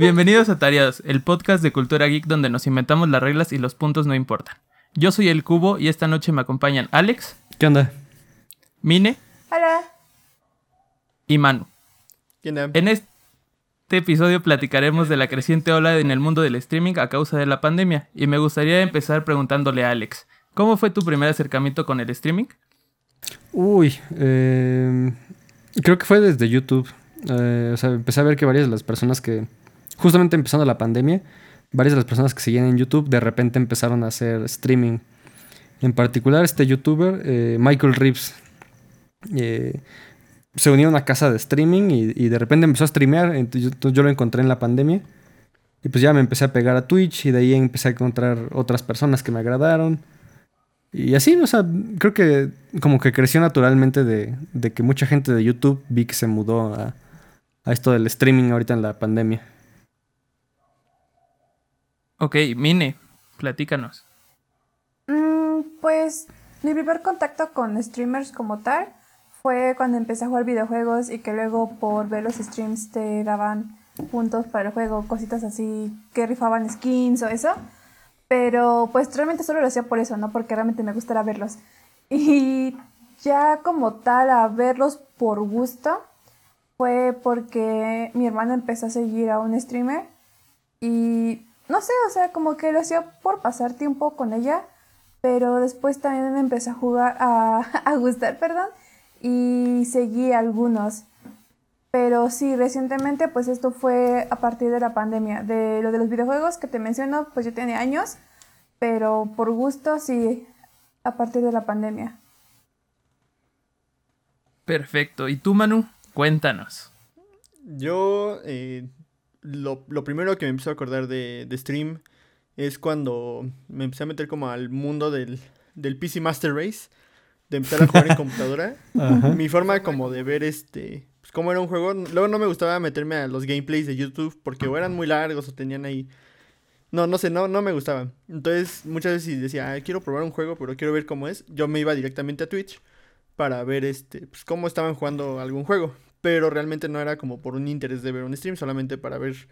Bienvenidos a Tareados, el podcast de cultura geek donde nos inventamos las reglas y los puntos no importan. Yo soy el Cubo y esta noche me acompañan Alex. ¿Qué onda? Mine. Hola. Y Manu. ¿Quién onda? En este episodio platicaremos de la creciente ola en el mundo del streaming a causa de la pandemia y me gustaría empezar preguntándole a Alex, ¿cómo fue tu primer acercamiento con el streaming? Uy, eh, creo que fue desde YouTube. Eh, o sea, empecé a ver que varias de las personas que, justamente empezando la pandemia, varias de las personas que seguían en YouTube de repente empezaron a hacer streaming. En particular, este youtuber, eh, Michael Reeves, eh, se unió a una casa de streaming y, de repente empezó a streamear. Entonces yo, lo encontré en la pandemia. Y pues ya me empecé a pegar a Twitch y de ahí empecé a encontrar otras personas que me agradaron. Y así, o sea, creo que como que creció naturalmente de, que mucha gente de YouTube vi que se mudó a esto del streaming ahorita en la pandemia. Ok, Mine, platícanos. Mm, pues mi primer contacto con streamers como tal fue cuando empecé a jugar videojuegos y que luego por ver los streams te daban puntos para el juego, cositas así que rifaban skins o eso. Pero pues realmente solo lo hacía por eso, no porque realmente me gustara verlos. Y ya como tal a verlos por gusto fue porque mi hermana empezó a seguir a un streamer y no sé, o sea, como que lo hacía por pasar tiempo con ella, pero después también me empecé a jugar, a, a gustar, perdón, y seguí algunos. Pero sí, recientemente pues esto fue a partir de la pandemia. De lo de los videojuegos que te menciono, pues yo tenía años, pero por gusto sí, a partir de la pandemia. Perfecto. ¿Y tú, Manu? Cuéntanos. Yo, eh, lo, lo primero que me empezó a acordar de, de stream es cuando me empecé a meter como al mundo del, del PC Master Race, de empezar a jugar en computadora. Ajá. Mi forma como de ver este, pues cómo era un juego, luego no me gustaba meterme a los gameplays de YouTube porque o eran muy largos o tenían ahí... No, no sé, no, no me gustaba. Entonces muchas veces si decía, "Ah, quiero probar un juego, pero quiero ver cómo es, yo me iba directamente a Twitch para ver este, pues cómo estaban jugando algún juego. Pero realmente no era como por un interés de ver un stream, solamente para ver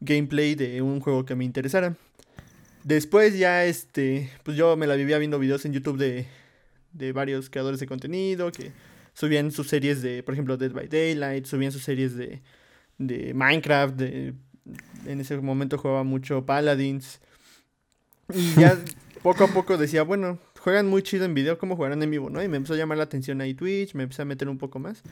gameplay de un juego que me interesara. Después ya este, pues yo me la vivía viendo videos en YouTube de, de varios creadores de contenido que subían sus series de, por ejemplo, Dead by Daylight, subían sus series de, de Minecraft, de, en ese momento jugaba mucho Paladins. Y ya poco a poco decía, bueno, juegan muy chido en video, ¿cómo jugarán en vivo, no? Y me empezó a llamar la atención ahí Twitch, me empecé a meter un poco más.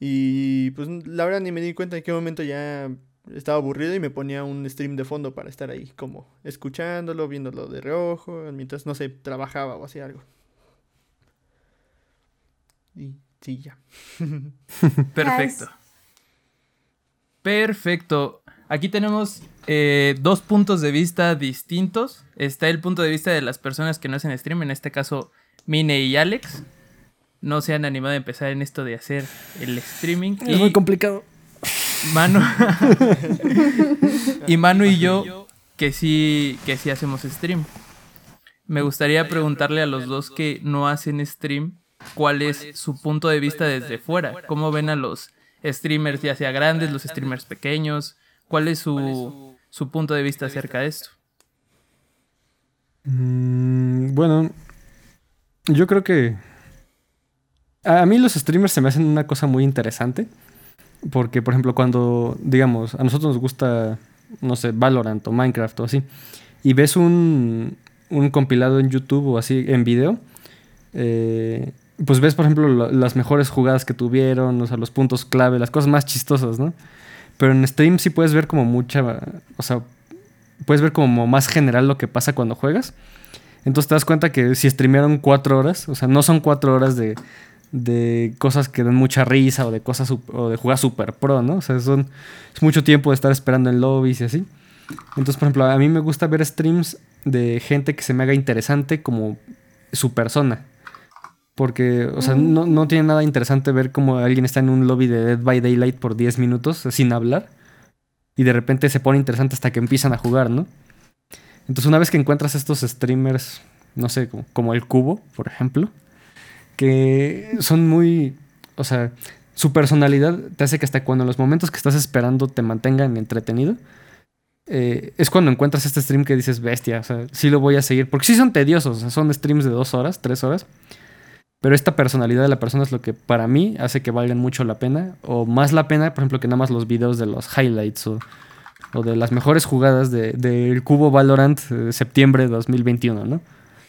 Y pues la verdad ni me di cuenta en qué momento ya estaba aburrido y me ponía un stream de fondo para estar ahí como escuchándolo, viéndolo de reojo, mientras, no sé, trabajaba o hacía algo. Y sí, ya. Perfecto. Perfecto. Aquí tenemos eh, dos puntos de vista distintos. Está el punto de vista de las personas que no hacen stream, en este caso Mine y Alex. No se han animado a empezar en esto de hacer el streaming. Es muy complicado. Manu. y Manu y yo, que sí, que sí hacemos stream. Me gustaría preguntarle a los dos que no hacen stream cuál es su punto de vista desde fuera. ¿Cómo ven a los streamers, ya sea grandes, los streamers pequeños? ¿Cuál es su, su punto de vista acerca de esto? Mm, bueno, yo creo que a mí los streamers se me hacen una cosa muy interesante. Porque, por ejemplo, cuando, digamos, a nosotros nos gusta, no sé, Valorant o Minecraft o así, y ves un, un compilado en YouTube o así en video, eh, pues ves, por ejemplo, la- las mejores jugadas que tuvieron, o sea, los puntos clave, las cosas más chistosas, ¿no? Pero en stream sí puedes ver como mucha, o sea, puedes ver como más general lo que pasa cuando juegas. Entonces te das cuenta que si streamearon cuatro horas, o sea, no son cuatro horas de, de cosas que dan mucha risa o de cosas o de jugar super pro, ¿no? O sea, son, es mucho tiempo de estar esperando en lobbies y así. Entonces, por ejemplo, a mí me gusta ver streams de gente que se me haga interesante como su persona. Porque, o sea, no, no tiene nada interesante ver como alguien está en un lobby de Dead by Daylight por 10 minutos eh, sin hablar. Y de repente se pone interesante hasta que empiezan a jugar, ¿no? Entonces, una vez que encuentras estos streamers, no sé, como, como el Cubo, por ejemplo, que son muy. O sea, su personalidad te hace que hasta cuando los momentos que estás esperando te mantengan entretenido. eh, es cuando encuentras este stream que dices, bestia, o sea, sí lo voy a seguir. Porque sí son tediosos, son streams de dos horas, tres horas. Pero esta personalidad de la persona es lo que para mí hace que valgan mucho la pena. O más la pena, por ejemplo, que nada más los videos de los highlights o, de las mejores jugadas del de, Cubo Valorant de septiembre de 2021, ¿no?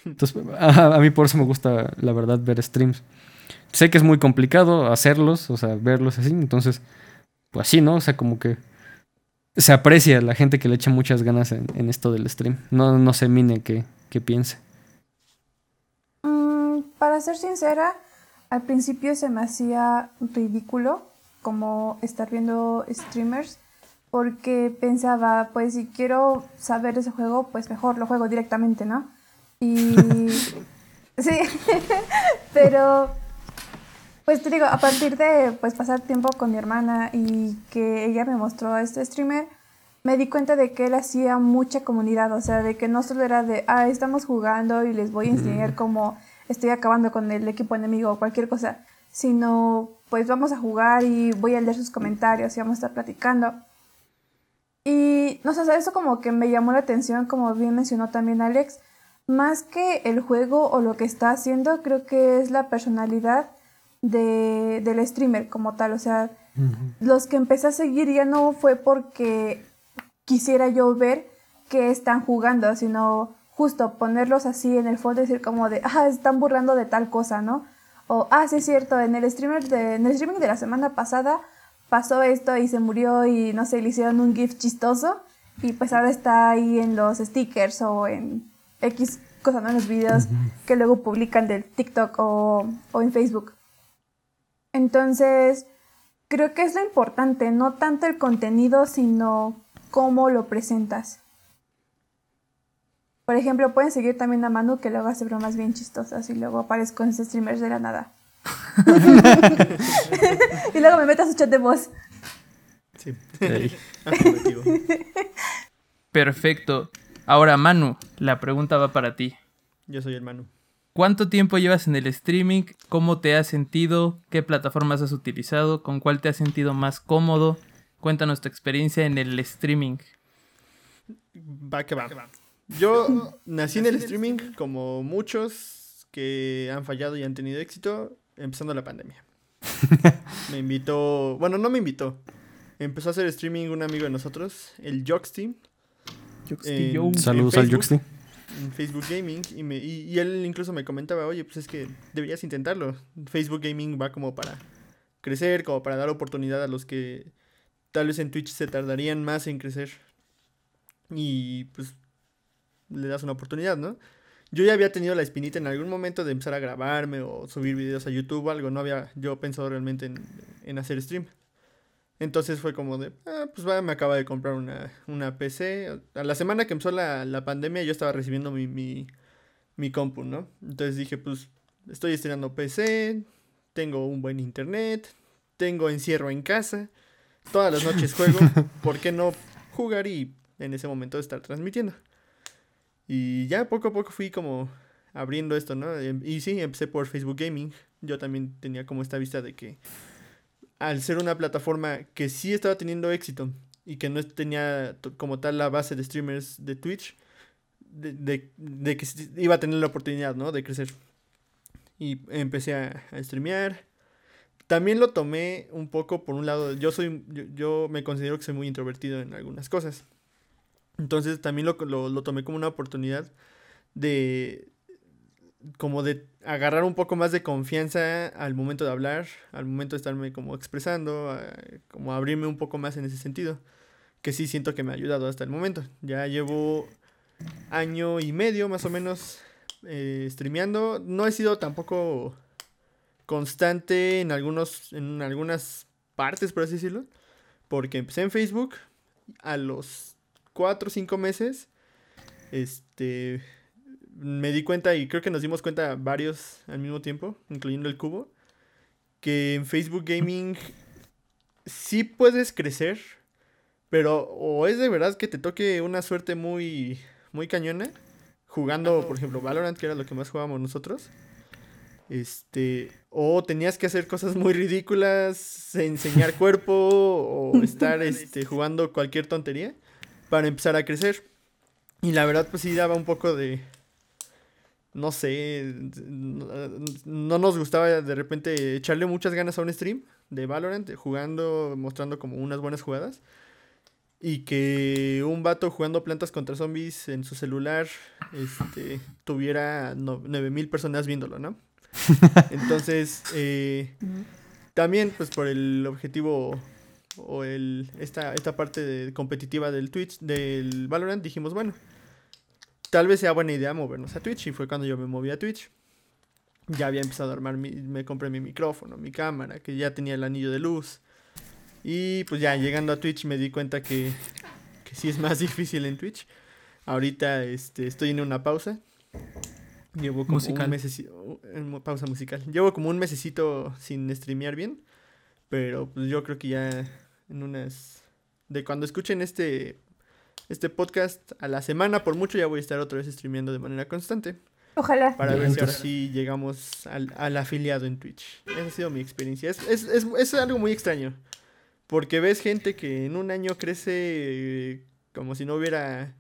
Entonces, a, mí por eso me gusta, la verdad, ver streams. Sé que es muy complicado hacerlos, o sea, verlos así. Entonces, pues sí, ¿no? O sea, como que se aprecia la gente que le echa muchas ganas en, esto del stream. No, no se mine que, piense. Mm, para ser sincera, al principio se me hacía ridículo como estar viendo streamers porque pensaba, pues si quiero saber ese juego, pues mejor lo juego directamente, ¿no? Y sí, pero pues te digo, a partir de pues pasar tiempo con mi hermana y que ella me mostró a este streamer, me di cuenta de que él hacía mucha comunidad, o sea, de que no solo era de, ah, estamos jugando y les voy a enseñar cómo estoy acabando con el equipo enemigo o cualquier cosa, sino pues vamos a jugar y voy a leer sus comentarios y vamos a estar platicando. Y no sé, eso como que me llamó la atención, como bien mencionó también Alex, más que el juego o lo que está haciendo, creo que es la personalidad de, del streamer como tal. O sea, los que empecé a seguir ya no fue porque quisiera yo ver que están jugando, sino justo ponerlos así en el fondo y decir como de, ah, están burlando de tal cosa, ¿no? O, ah, sí es cierto, en el, streamer de, en el streaming de la semana pasada pasó esto y se murió y no sé, le hicieron un GIF chistoso y pues ahora está ahí en los stickers o en X cosas, ¿no? En los videos que luego publican del TikTok o, o en Facebook. Entonces, creo que es lo importante, no tanto el contenido, sino cómo lo presentas. Por ejemplo, pueden seguir también a Manu que luego hace bromas bien chistosas y luego aparezco en streamers de la nada. y luego me meto a su chat de voz. Sí. Perfecto. Ahora, Manu, la pregunta va para ti. Yo soy el Manu. ¿Cuánto tiempo llevas en el streaming? ¿Cómo te has sentido? ¿Qué plataformas has utilizado? ¿Con cuál te has sentido más cómodo? Cuéntanos tu experiencia en el streaming. Va que va. Yo nací en el streaming como muchos que han fallado y han tenido éxito empezando la pandemia. me invitó, bueno, no me invitó. Empezó a hacer streaming un amigo de nosotros, el Joxty. Saludos al Joxty en Facebook Gaming y, me, y, él incluso me comentaba, oye, pues es que deberías intentarlo. Facebook Gaming va como para crecer, como para dar oportunidad a los que tal vez en Twitch se tardarían más en crecer. Y pues le das una oportunidad, ¿no? Yo ya había tenido la espinita en algún momento de empezar a grabarme o subir videos a YouTube o algo. No había yo pensado realmente en, en hacer stream. Entonces fue como de, ah, pues va, me acaba de comprar una, una PC. A la semana que empezó la, la pandemia yo estaba recibiendo mi, mi, mi, compu, ¿no? Entonces dije, pues estoy estrenando PC, tengo un buen internet, tengo encierro en casa, todas las noches juego, ¿por qué no jugar y en ese momento estar transmitiendo? Y ya poco a poco fui como abriendo esto, ¿no? Y sí, empecé por Facebook Gaming. Yo también tenía como esta vista de que al ser una plataforma que sí estaba teniendo éxito y que no tenía como tal la base de streamers de Twitch, de, que iba a tener la oportunidad, ¿no? De crecer. Y empecé a, streamear. También lo tomé un poco por un lado, yo soy, yo, me considero que soy muy introvertido en algunas cosas. Entonces también lo, lo tomé como una oportunidad de, como de agarrar un poco más de confianza al momento de hablar, al momento de estarme como expresando, como abrirme un poco más en ese sentido, que sí siento que me ha ayudado hasta el momento. Ya llevo año y medio más o menos eh, streameando, no he sido tampoco constante en algunos en algunas partes, por así decirlo, porque empecé en Facebook a los 4 o 5 meses este me di cuenta y creo que nos dimos cuenta varios al mismo tiempo, incluyendo el cubo, que en Facebook Gaming sí puedes crecer, pero o es de verdad que te toque una suerte muy, muy cañona, jugando, por ejemplo, Valorant, que era lo que más jugábamos nosotros. Este, o tenías que hacer cosas muy ridículas, enseñar cuerpo o estar este, jugando cualquier tontería para empezar a crecer. Y la verdad, pues sí daba un poco de. No sé. No nos gustaba de repente echarle muchas ganas a un stream de Valorant, jugando, mostrando como unas buenas jugadas. Y que un vato jugando plantas contra zombies en su celular este, tuviera 9000 personas viéndolo, ¿no? Entonces, eh, también pues por el objetivo o el, esta, esta parte competitiva del Twitch, del Valorant, dijimos, bueno, tal vez sea buena idea movernos a Twitch. Y fue cuando yo me moví a Twitch. Ya había empezado a armar, mi, me compré mi micrófono, mi cámara, que ya tenía el anillo de luz. Y pues ya llegando a Twitch me di cuenta que, que sí es más difícil en Twitch. Ahorita este, estoy en una pausa. Llevo como un mesecito, pausa musical. Llevo como un mesecito sin streamear bien. Pero pues yo creo que ya en unas... De cuando escuchen este, este podcast a la semana, por mucho ya voy a estar otra vez streameando de manera constante. Ojalá. Para ver si ahora sí llegamos al, al, afiliado en Twitch. Esa ha sido mi experiencia. Es, es, es, es algo muy extraño. Porque ves gente que en un año crece eh, como si no hubiera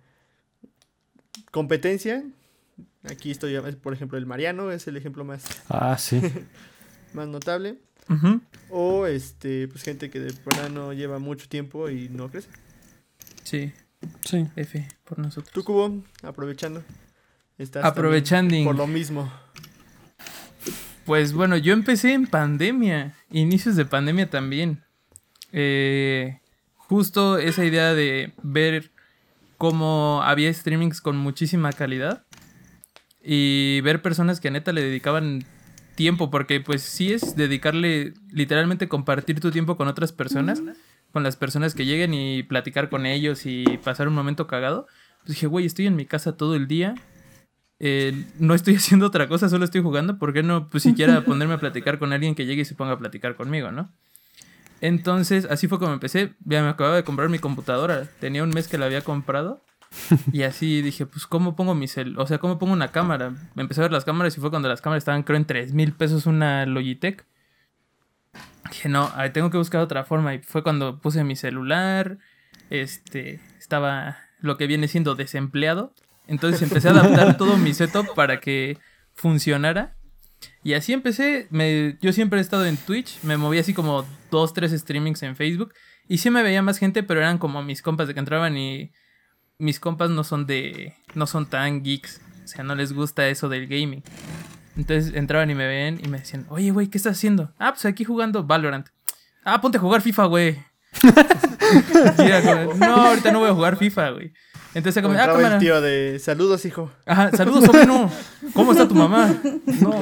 competencia. Aquí estoy, por ejemplo, el Mariano es el ejemplo más, ah, sí. más notable. O este, pues gente que de verdad no lleva mucho tiempo y no crece. Sí. Sí. F por nosotros. Tú, Cubo, aprovechando. Estás Aprovechando. Por lo mismo. Pues bueno, yo empecé en pandemia. Inicios de pandemia también. Eh, justo esa idea de ver cómo había streamings con muchísima calidad y ver personas que a neta le dedicaban tiempo, porque pues sí es dedicarle, literalmente compartir tu tiempo con otras personas, con las personas que lleguen y platicar con ellos y pasar un momento cagado. Pues dije, güey, estoy en mi casa todo el día, eh, no estoy haciendo otra cosa, solo estoy jugando, ¿por qué no pues siquiera ponerme a platicar con alguien que llegue y se ponga a platicar conmigo, no? Entonces, así fue como empecé. Ya me acababa de comprar mi computadora. Tenía un mes que la había comprado. Y así dije, pues, ¿cómo pongo mi cel? O sea, ¿cómo pongo una cámara? Me empecé a ver las cámaras y fue cuando las cámaras estaban, creo, en 3 mil pesos una Logitech. Dije, no, tengo que buscar otra forma. Y fue cuando puse mi celular. Este, estaba lo que viene siendo desempleado. Entonces empecé a adaptar todo mi setup para que funcionara. Y así empecé, me, yo siempre he estado en Twitch, me moví así como dos, tres streamings en Facebook. Y sí me veía más gente, pero eran como mis compas de que entraban y mis compas no son de, no son tan geeks. O sea, no les gusta eso del gaming. Entonces entraban y me ven y me decían, oye, güey, ¿qué estás haciendo? Ah, pues aquí jugando Valorant. Ah, ponte a jugar FIFA, güey. no, ahorita no voy a jugar FIFA, güey. Entonces como, ah, el tío de saludos, hijo. Ajá, saludos, sobrino. ¿Cómo está tu mamá? No.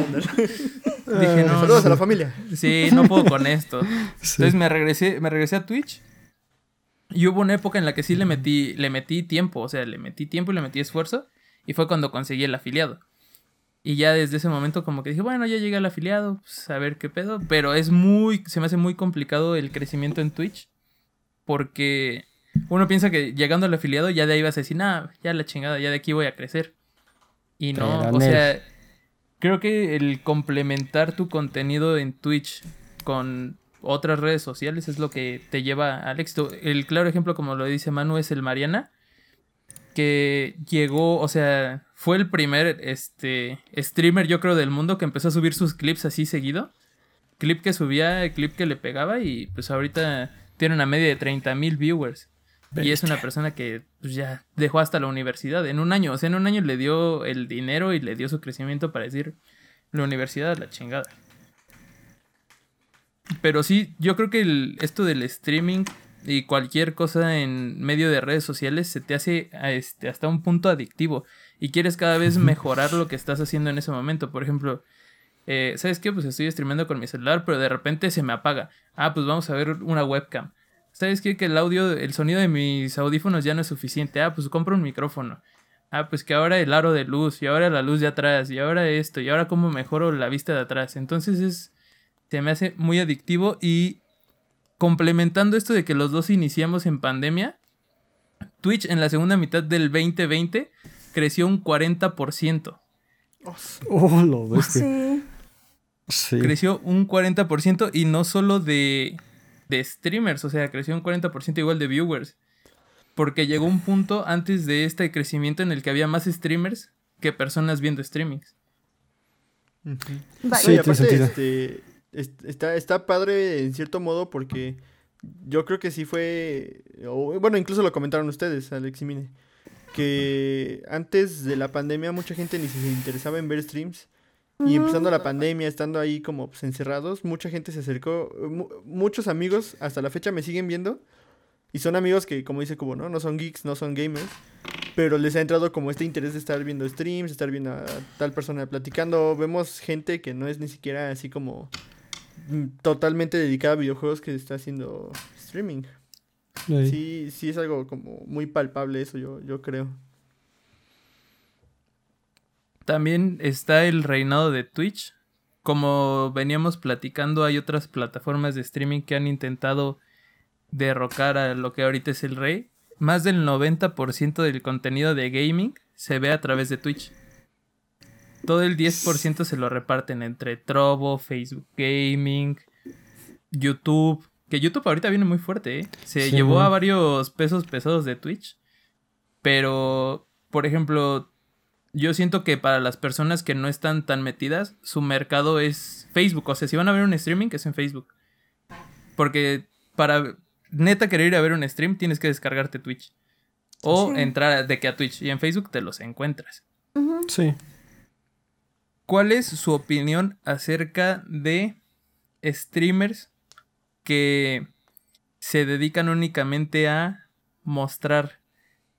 Dije, no. Saludos a la familia. Sí, no puedo con esto. Entonces me regresé, me regresé a Twitch. Y hubo una época en la que sí le metí, le metí tiempo, o sea, le metí tiempo y le metí esfuerzo. Y fue cuando conseguí el afiliado. Y ya desde ese momento como que dije, bueno, ya llegué al afiliado, pues a ver qué pedo. Pero es muy, se me hace muy complicado el crecimiento en Twitch. Porque uno piensa que llegando al afiliado ya de ahí vas a decir, nah, ya la chingada, ya de aquí voy a crecer. Y no, o sea, creo que el complementar tu contenido en Twitch con otras redes sociales es lo que te lleva al éxito. El claro ejemplo, como lo dice Manu, es el Mariana, que llegó, o sea, fue el primer este, streamer, yo creo, del mundo que empezó a subir sus clips así seguido. Clip que subía, clip que le pegaba y pues ahorita tiene una media de 30 mil viewers. Y es una persona que pues, ya dejó hasta la universidad en un año. O sea, en un año le dio el dinero y le dio su crecimiento para decir la universidad la chingada. Pero sí, yo creo que esto del streaming y cualquier cosa en medio de redes sociales se te hace este, hasta un punto adictivo. Y quieres cada vez mejorar lo que estás haciendo en ese momento. Por ejemplo, eh, ¿sabes qué? Pues estoy streamando con mi celular, pero de repente se me apaga. Ah, pues vamos a ver una webcam. ¿Sabes qué? Que el audio, el sonido de mis audífonos ya no es suficiente. Ah, pues compro un micrófono. Ah, pues que ahora el aro de luz, y ahora la luz de atrás, y ahora esto, y ahora cómo mejoro la vista de atrás. Entonces es. Se me hace muy adictivo y complementando esto de que los dos iniciamos en pandemia, Twitch en la segunda mitad del 2020 creció un 40%. Oh, lo ves. Sí. sí. Creció un 40% y no solo de de streamers, o sea, creció un 40% igual de viewers. porque llegó un punto antes de este crecimiento en el que había más streamers que personas viendo streamings. Vale. Sí, aparte, este, est- está, está padre en cierto modo porque yo creo que sí fue, o, bueno, incluso lo comentaron ustedes, Alex y Mine, que antes de la pandemia mucha gente ni se interesaba en ver streams y empezando la pandemia, estando ahí como pues, encerrados, mucha gente se acercó, mu- muchos amigos hasta la fecha me siguen viendo y son amigos que, como dice Cubo, ¿no? No son geeks, no son gamers. Pero les ha entrado como este interés de estar viendo streams, estar viendo a tal persona platicando. Vemos gente que no es ni siquiera así como mm, totalmente dedicada a videojuegos que está haciendo streaming. Ahí. Sí, sí es algo como muy palpable eso, yo, yo creo. También está el reinado de Twitch. Como veníamos platicando, hay otras plataformas de streaming que han intentado derrocar a lo que ahorita es el rey. Más del 90% del contenido de gaming se ve a través de Twitch. Todo el 10% se lo reparten entre Trovo, Facebook Gaming, YouTube. Que YouTube ahorita viene muy fuerte, ¿eh? Se Sí, llevó a varios pesos pesados de Twitch. Pero, por ejemplo, yo siento que para las personas que no están tan metidas, su mercado es Facebook. O sea, si van a ver un streaming, es en Facebook. Porque para neta querer ir a ver un stream, tienes que descargarte Twitch. O Sí. entrar de que a Twitch. Y en Facebook te los encuentras. Sí. ¿Cuál es su opinión acerca de streamers que se dedican únicamente a mostrar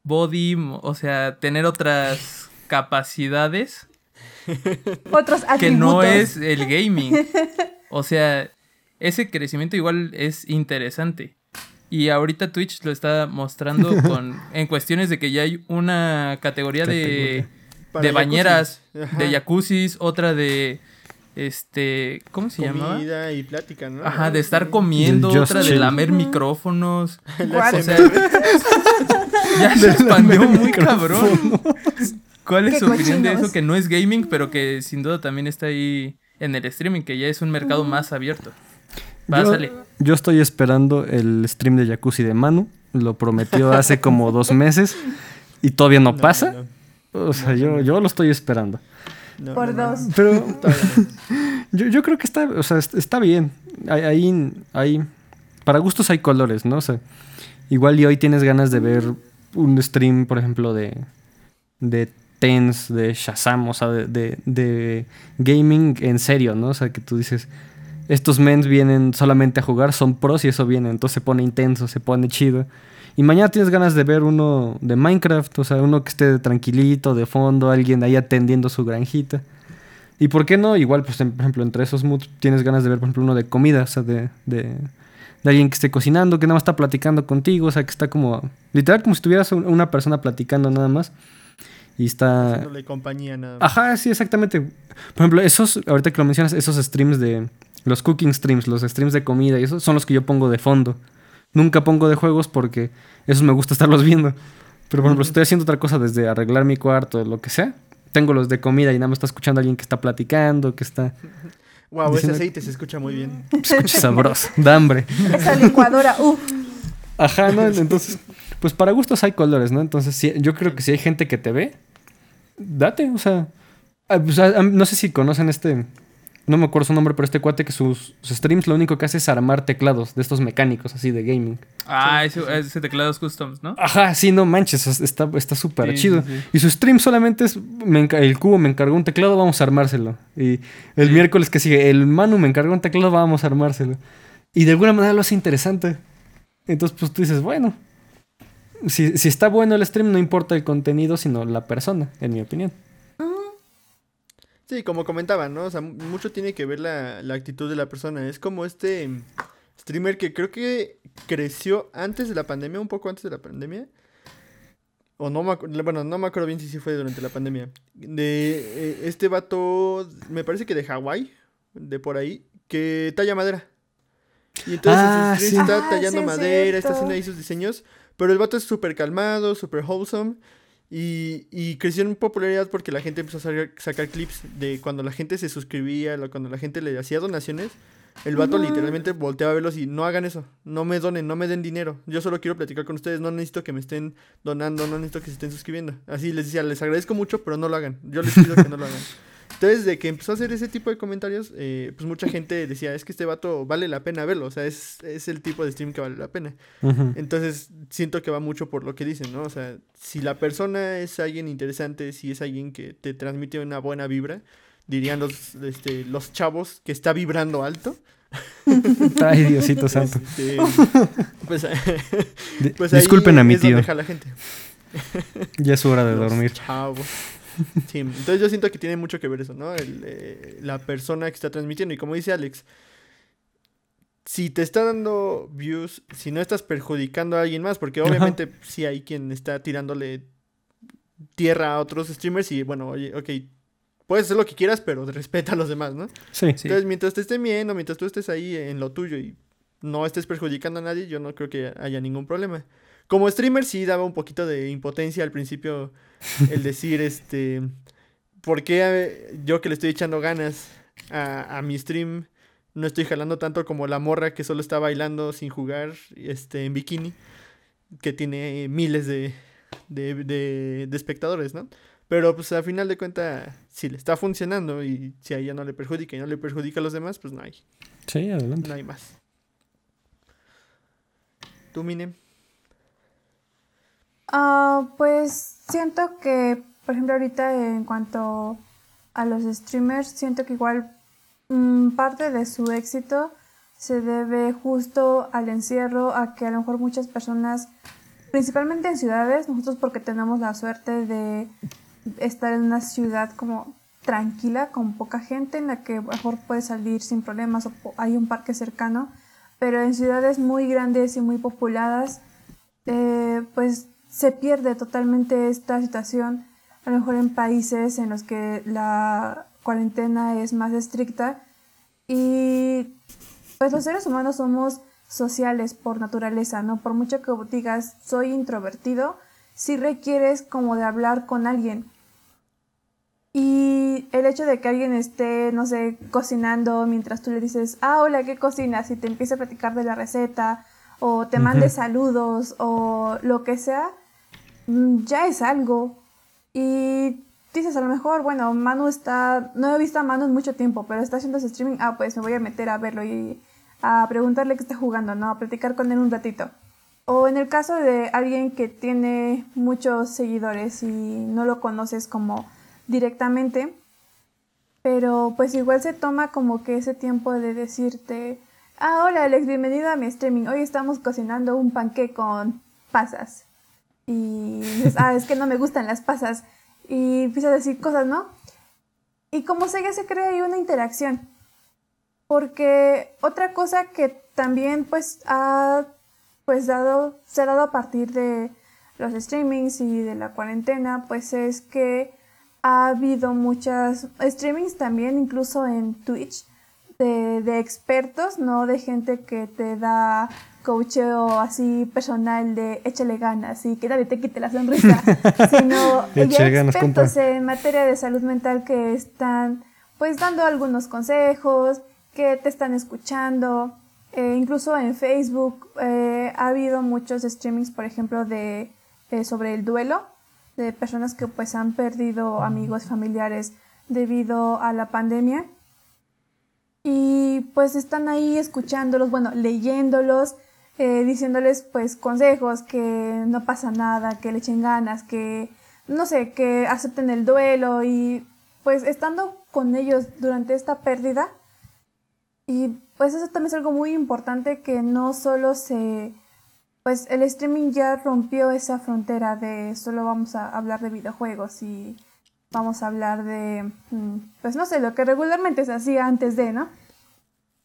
body, o sea, tener otras capacidades Otros atributos. que no es el gaming? O sea, ese crecimiento igual es interesante. Y ahorita Twitch lo está mostrando con en cuestiones de que ya hay una categoría de Para de jacuzzis. bañeras, Ajá. de jacuzzis, otra de este, ¿cómo se llamaba? Comida y plática, ¿no? Ajá, de estar comiendo, otra de lamer micrófonos. Guau. O sea, ya se expandió muy cabrón. ¿Cuál es su opinión de eso? Que no es gaming, pero que sin duda también está ahí en el streaming, que ya es un mercado más abierto. Yo, Pásale. yo estoy esperando el stream de Jacuzzi de Manu. Lo prometió hace como dos meses y todavía no, pasa. no, O sea, yo, yo lo estoy esperando. No, Por no, no. dos. Pero yo, yo creo que está, o sea, est- está bien. Hay, hay, hay- para gustos hay colores, ¿no? O sea, igual y hoy tienes ganas de ver un stream, por ejemplo, de, de Tens, de Shazam, o sea, de, de, de gaming en serio, ¿no? O sea, que tú dices, estos mens vienen solamente a jugar, son pros y eso viene, entonces se pone intenso, se pone chido. Y mañana tienes ganas de ver uno de Minecraft, o sea, uno que esté tranquilito, de fondo, alguien ahí atendiendo su granjita. ¿Y por qué no? Igual, pues, por ejemplo, entre esos moods tienes ganas de ver, por ejemplo, uno de comida, o sea, de, de, de alguien que esté cocinando, que nada más está platicando contigo, o sea, que está como, literal, como si tuvieras un- una persona platicando nada más. Y está... Haciéndole compañía nada más. Ajá, sí, exactamente. Por ejemplo, esos, ahorita que lo mencionas, esos streams de, los cooking streams, los streams de comida y eso, son los que yo pongo de fondo. Nunca pongo de juegos porque esos me gusta estarlos viendo. Pero, por ejemplo, si estoy haciendo otra cosa desde arreglar mi cuarto, lo que sea, tengo los de comida y nada más está escuchando a alguien que está platicando, que está... Wow, ese aceite se escucha muy bien. Se escucha sabroso, da hambre. Esa licuadora, uff. Ajá, ¿no? Entonces, pues para gustos hay colores, ¿no? Entonces, sí, yo creo que si hay gente que te ve, date, o sea, ah, pues, ah, ah, no sé si conocen este, no me acuerdo su nombre, pero este cuate que sus, sus streams lo único que hace es armar teclados de estos mecánicos, así de gaming. Ah, ese, ese teclado es customs, ¿no? Ajá, sí, no manches, es- está está súper Sí, chido. sí, sí. Y su stream solamente es, me el cubo me encargó un teclado, vamos a armárselo. Y el Sí. miércoles que sigue, el Manu me encargó un teclado, vamos a armárselo. Y de alguna manera lo hace interesante. Entonces, pues tú dices, bueno, si, si está bueno el stream, no importa el contenido, sino la persona, en mi opinión. Sí, como comentaba, ¿no? O sea, mu- mucho tiene que ver la, la actitud de la persona. Es como este mm, streamer que creo que creció antes de la pandemia, un poco antes de la pandemia. O no me bueno, no me acuerdo bien si sí fue durante la pandemia. De eh, este vato, me parece que de Hawái, de por ahí, que talla madera. Y entonces Ah, sí. está Ah, tallando sí, es madera, está haciendo ahí sus diseños. Pero el vato es súper calmado, súper wholesome. Y, y creció en popularidad porque la gente empezó a sacar, sacar clips de cuando la gente se suscribía, cuando la gente le hacía donaciones. El vato literalmente volteaba a verlos y no hagan eso, no me donen, no me den dinero. Yo solo quiero platicar con ustedes, no necesito que me estén donando, no necesito que se estén suscribiendo. Así les decía, les agradezco mucho, pero no lo hagan. Yo les pido que no lo hagan. Entonces, de que empezó a hacer ese tipo de comentarios, eh, pues mucha gente decía, es que este vato vale la pena verlo, o sea, es, es el tipo de stream que vale la pena. Entonces, siento que va mucho por lo que dicen, ¿no? O sea, si la persona es alguien interesante, si es alguien que te transmite una buena vibra, dirían los, este, los chavos que está vibrando alto. Ay, Diosito santo. este, pues, pues ahí Disculpen a mi es donde tío. deja la gente. Ya es hora de Los dormir. chavos. Sí, entonces yo siento que tiene mucho que ver eso, ¿no? El, eh, la persona que está transmitiendo. Y como dice Alex, si te está dando views, si no estás perjudicando a alguien más, porque Ajá. obviamente sí hay quien está tirándole tierra a otros streamers y bueno, oye, ok, puedes hacer lo que quieras, pero respeta a los demás, ¿no? Sí. Sí. Entonces, mientras te estén viendo, mientras tú estés ahí en lo tuyo y no estés perjudicando a nadie, yo no creo que haya ningún problema. Como streamer sí daba un poquito de impotencia al principio el decir, este, ¿por qué eh, yo que le estoy echando ganas a, a mi stream no estoy jalando tanto como la morra que solo está bailando sin jugar, este, en bikini, que tiene miles de, de, de- de espectadores, ¿no? Pero pues a final de cuentas, si le está funcionando y si a ella no le perjudica y no le perjudica a los demás, pues no hay, Sí, adelante. no hay más. ¿Tú, Mine? Ah, pues siento que, por ejemplo, ahorita en cuanto a los streamers, siento que igual mm, parte de su éxito se debe justo al encierro, a que a lo mejor muchas personas, principalmente en ciudades, nosotros porque tenemos la suerte de estar en una ciudad como tranquila, con poca gente, en la que mejor puedes salir sin problemas o hay un parque cercano, pero en ciudades muy grandes y muy populadas, eh, pues se pierde totalmente esta situación. A lo mejor en países en los que la cuarentena es más estricta y pues los seres humanos somos sociales por naturaleza, ¿no? Por mucho que digas soy introvertido, sí requieres como de hablar con alguien. Y el hecho de que alguien esté, no sé, cocinando mientras tú le dices, ah, hola, ¿qué cocinas? Y te empieza a platicar de la receta, o te mande Ujú. saludos, o lo que sea, ya es algo. Y dices, a lo mejor, bueno, Manu está, no he visto a Manu en mucho tiempo, pero está haciendo ese streaming, ah, pues me voy a meter a verlo y a preguntarle qué está jugando, ¿no? A platicar con él un ratito. O en el caso de alguien que tiene muchos seguidores y no lo conoces como directamente, pero pues igual se toma como que ese tiempo de decirte, ah, hola Alex, bienvenido a mi streaming, hoy estamos cocinando un panqué con pasas. Y dices, ah, es que no me gustan las pasas. Y empieza a decir cosas, ¿no? Y como se ya se crea ahí una interacción. Porque otra cosa que también pues ha pues dado, se ha dado a partir de los streamings y de la cuarentena, pues es que ha habido muchas streamings también, incluso en Twitch, de, de expertos, no de gente que te da coacheo así personal de échale ganas y que nadie te quite la sonrisa, sino ya expertos en materia de salud mental que están pues dando algunos consejos, que te están escuchando, eh, incluso en Facebook eh, ha habido muchos streamings, por ejemplo, de eh, sobre el duelo de personas que pues han perdido amigos, familiares debido a la pandemia y pues están ahí escuchándolos, bueno, leyéndolos, eh, diciéndoles pues consejos, que no pasa nada, que le echen ganas, que no sé, que acepten el duelo y pues estando con ellos durante esta pérdida y pues eso también es algo muy importante que no solo se pues el streaming ya rompió esa frontera de solo vamos a hablar de videojuegos y vamos a hablar de, mm, pues no sé, lo que regularmente se hacía antes de, ¿no?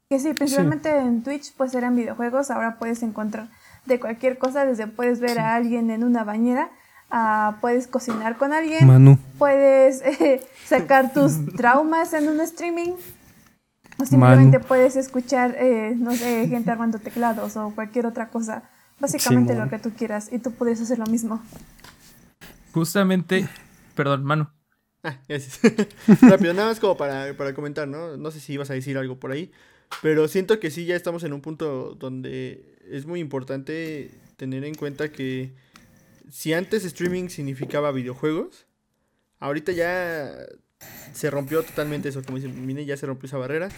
Que sí, principalmente en Twitch pues eran videojuegos, ahora puedes encontrar de cualquier cosa, desde puedes ver a alguien en una bañera, a puedes cocinar con alguien, Manu. puedes eh, sacar tus traumas en un streaming, o simplemente Manu. puedes escuchar, eh, no sé, gente armando teclados o cualquier otra cosa. Básicamente lo que tú quieras y tú puedes hacer lo mismo. Justamente, perdón, Manu. Ah, gracias. Rápido, nada más como para, para comentar, ¿no? No sé si ibas a decir algo por ahí. Pero siento que sí, ya estamos en un punto donde es muy importante tener en cuenta que si antes streaming significaba videojuegos, ahorita ya se rompió totalmente eso, como dicen, mire, ya se rompió esa barrera.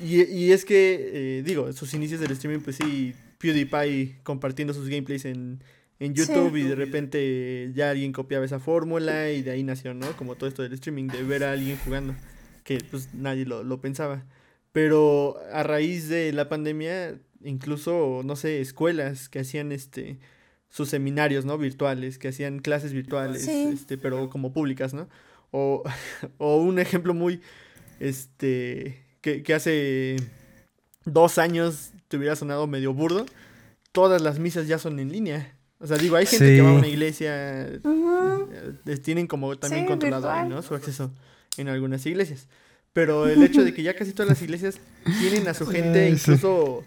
Y, y es que, eh, digo, sus inicios del streaming, pues sí, PewDiePie compartiendo sus gameplays en, en YouTube y de repente ya alguien copiaba esa fórmula y de ahí nació, ¿no? Como todo esto del streaming, de ver a alguien jugando, que pues nadie lo, lo pensaba. Pero a raíz de la pandemia, incluso, no sé, escuelas que hacían este sus seminarios, ¿no? Virtuales, que hacían clases virtuales, Sí. este, pero como públicas, ¿no? O, o un ejemplo muy, este, que, que hace dos años te hubiera sonado medio burdo, todas las misas ya son en línea. O sea, digo, hay gente que va a Sí. una iglesia, Ujú. eh, tienen como también Sí, controlado ahí. ¿no? Su acceso en algunas iglesias. Pero el hecho de que ya casi todas las iglesias tienen a su gente sí. incluso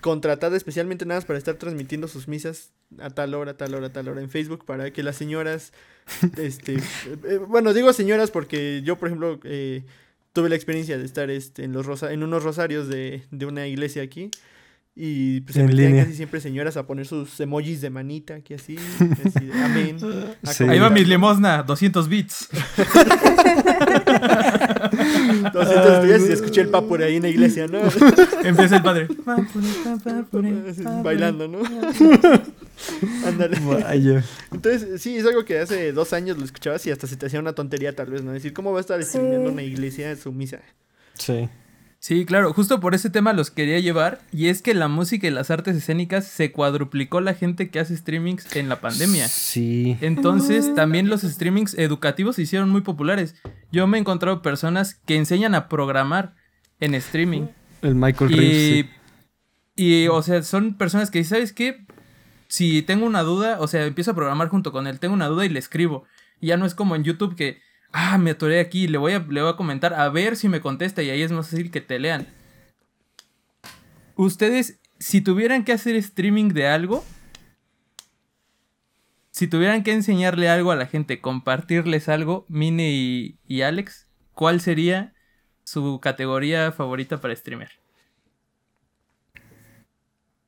contratada especialmente nada más para estar transmitiendo sus misas a tal hora, a tal hora, a tal hora en Facebook para que las señoras, este, eh, eh, bueno, digo señoras porque yo, por ejemplo, eh, tuve la experiencia de estar este, en, los rosa en unos rosarios de, de una iglesia aquí y pues se En metían línea. casi siempre señoras a poner sus emojis de manita aquí así, amén. Sí. Ahí va mi limosna, 200 bits. 200 días y escuché el papo ahí en la iglesia, ¿no? Empieza el padre. Bailando, ¿no? Ándale. Entonces, sí, es algo que hace dos años lo escuchabas y hasta se te hacía una tontería tal vez, ¿no? Decir, ¿cómo va a estar Sí. streameando una iglesia su misa? Sí. Sí, claro, justo por ese tema los quería llevar. Y es que la música y las artes escénicas se cuadruplicó la gente que hace streamings en la pandemia. Sí. Entonces, también los streamings educativos se hicieron muy populares. Yo me he encontrado personas que enseñan a programar en streaming. El Michael Reeves. Y, sí. y, o sea, son personas que, ¿sabes qué? Si tengo una duda, o sea, empiezo a programar junto con él, tengo una duda y le escribo. Y ya no es como en YouTube que, ah, me atoré aquí, le voy a, le voy a comentar a ver si me contesta y ahí es más fácil que te lean. Ustedes, si tuvieran que hacer streaming de algo, si tuvieran que enseñarle algo a la gente, compartirles algo, Mine y, y Alex, ¿cuál sería su categoría favorita para streamer?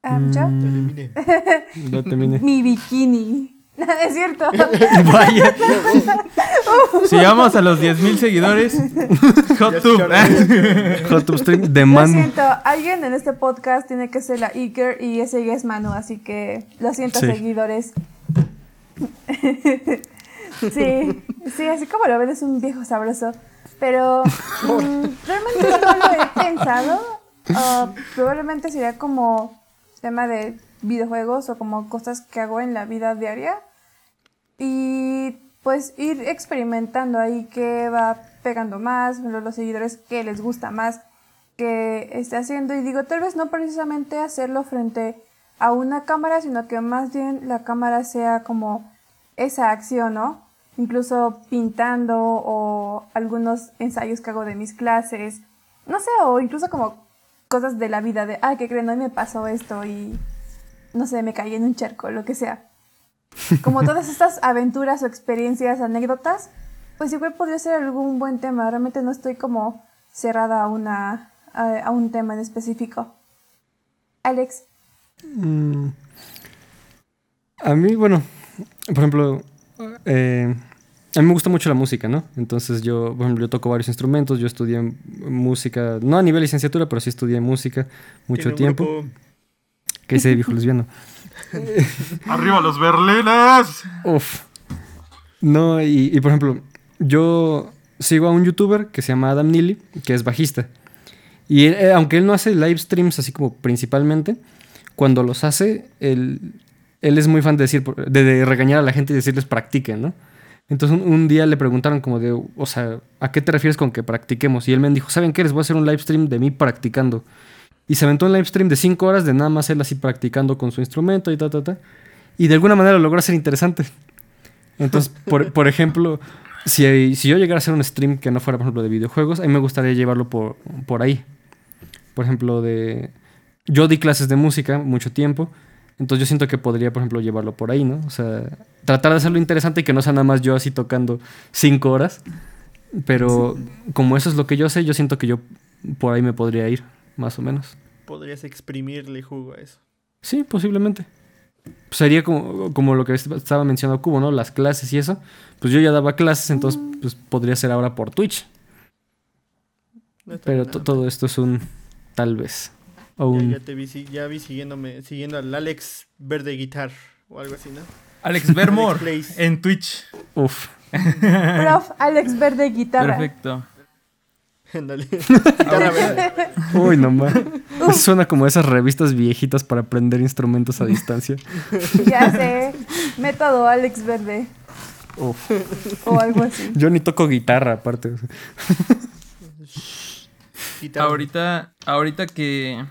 Ah, ¿yo? No terminé. Mi bikini. No, es cierto. Vaya. Si llegamos a los 10.000 seguidores, hot Ya tub. escucharon. Hot Tub Stream de Lo man. siento, alguien en este podcast tiene que ser la Iker y ese ya es Manu, así que lo siento, Sí. seguidores. sí, sí, así como lo ven es un viejo sabroso. Pero mm, realmente no lo he pensado. Ah, probablemente sería como tema de videojuegos o como cosas que hago en la vida diaria. Y pues ir experimentando ahí qué va pegando más, los seguidores que les gusta más que esté haciendo. Y digo, tal vez no precisamente hacerlo frente a una cámara, sino que más bien la cámara sea como esa acción, ¿no? Incluso pintando o algunos ensayos que hago de mis clases. No sé, o incluso como cosas de la vida de, ah, que creen, hoy me pasó esto y no sé, me caí en un charco, lo que sea. Como todas estas aventuras o experiencias, anécdotas, pues igual podría ser algún buen tema. Realmente no estoy como cerrada a, una, a, a un tema en específico. Alex, Mm. A mí, bueno, por ejemplo, eh, a mí me gusta mucho la música, ¿no? Entonces yo, por ejemplo, yo toco varios instrumentos, yo estudié música, no a nivel licenciatura, pero sí estudié música mucho tiempo. grupo- Que ese viejo lesbiano. ¡Arriba los berlines! Uf. No, y, y, por ejemplo, yo sigo a un youtuber que se llama Adam Neely, que es bajista. Y eh, aunque él no hace live streams así como principalmente, cuando los hace, él, él es muy fan de decir, de, de regañar a la gente y decirles practiquen, ¿no? Entonces un, un día le preguntaron como de, o sea, ¿a qué te refieres con que practiquemos? Y él me dijo, ¿saben qué? Les voy a hacer un live stream de mí practicando. Y se aventó un live stream de 5 horas de nada más él así practicando con su instrumento y ta, ta, ta. Y de alguna manera lo logró hacer interesante. Entonces, por, por ejemplo, si, si yo llegara a hacer un stream que no fuera, por ejemplo, de videojuegos, a mí me gustaría llevarlo por, por ahí. Por ejemplo, de... Yo di clases de música mucho tiempo, entonces yo siento que podría, por ejemplo, llevarlo por ahí, ¿no? O sea, tratar de hacerlo interesante y que no sea nada más yo así tocando cinco horas. Pero como eso es lo que yo sé, yo siento que yo por ahí me podría ir. Más o menos. Podrías exprimirle jugo a eso. Sí, posiblemente. Sería como, como lo que estaba mencionando Cubo, ¿no? Las clases y eso. Pues yo ya daba clases, entonces pues podría ser ahora por Twitch. No Pero todo esto es un tal vez. O Ya, un... ya te vi, ya vi siguiéndome, siguiendo al Alex Verde Guitar o algo así, ¿no? Alex Plays. en Twitch. Uf. Prof. Alex Verde Guitarra. Perfecto. Uy, no más. Suena como esas revistas viejitas para aprender instrumentos a distancia. Ya sé. Método Alex Verde. Uf. O algo así. Yo ni toco guitarra, aparte. Guitarra. Ahorita, ahorita que,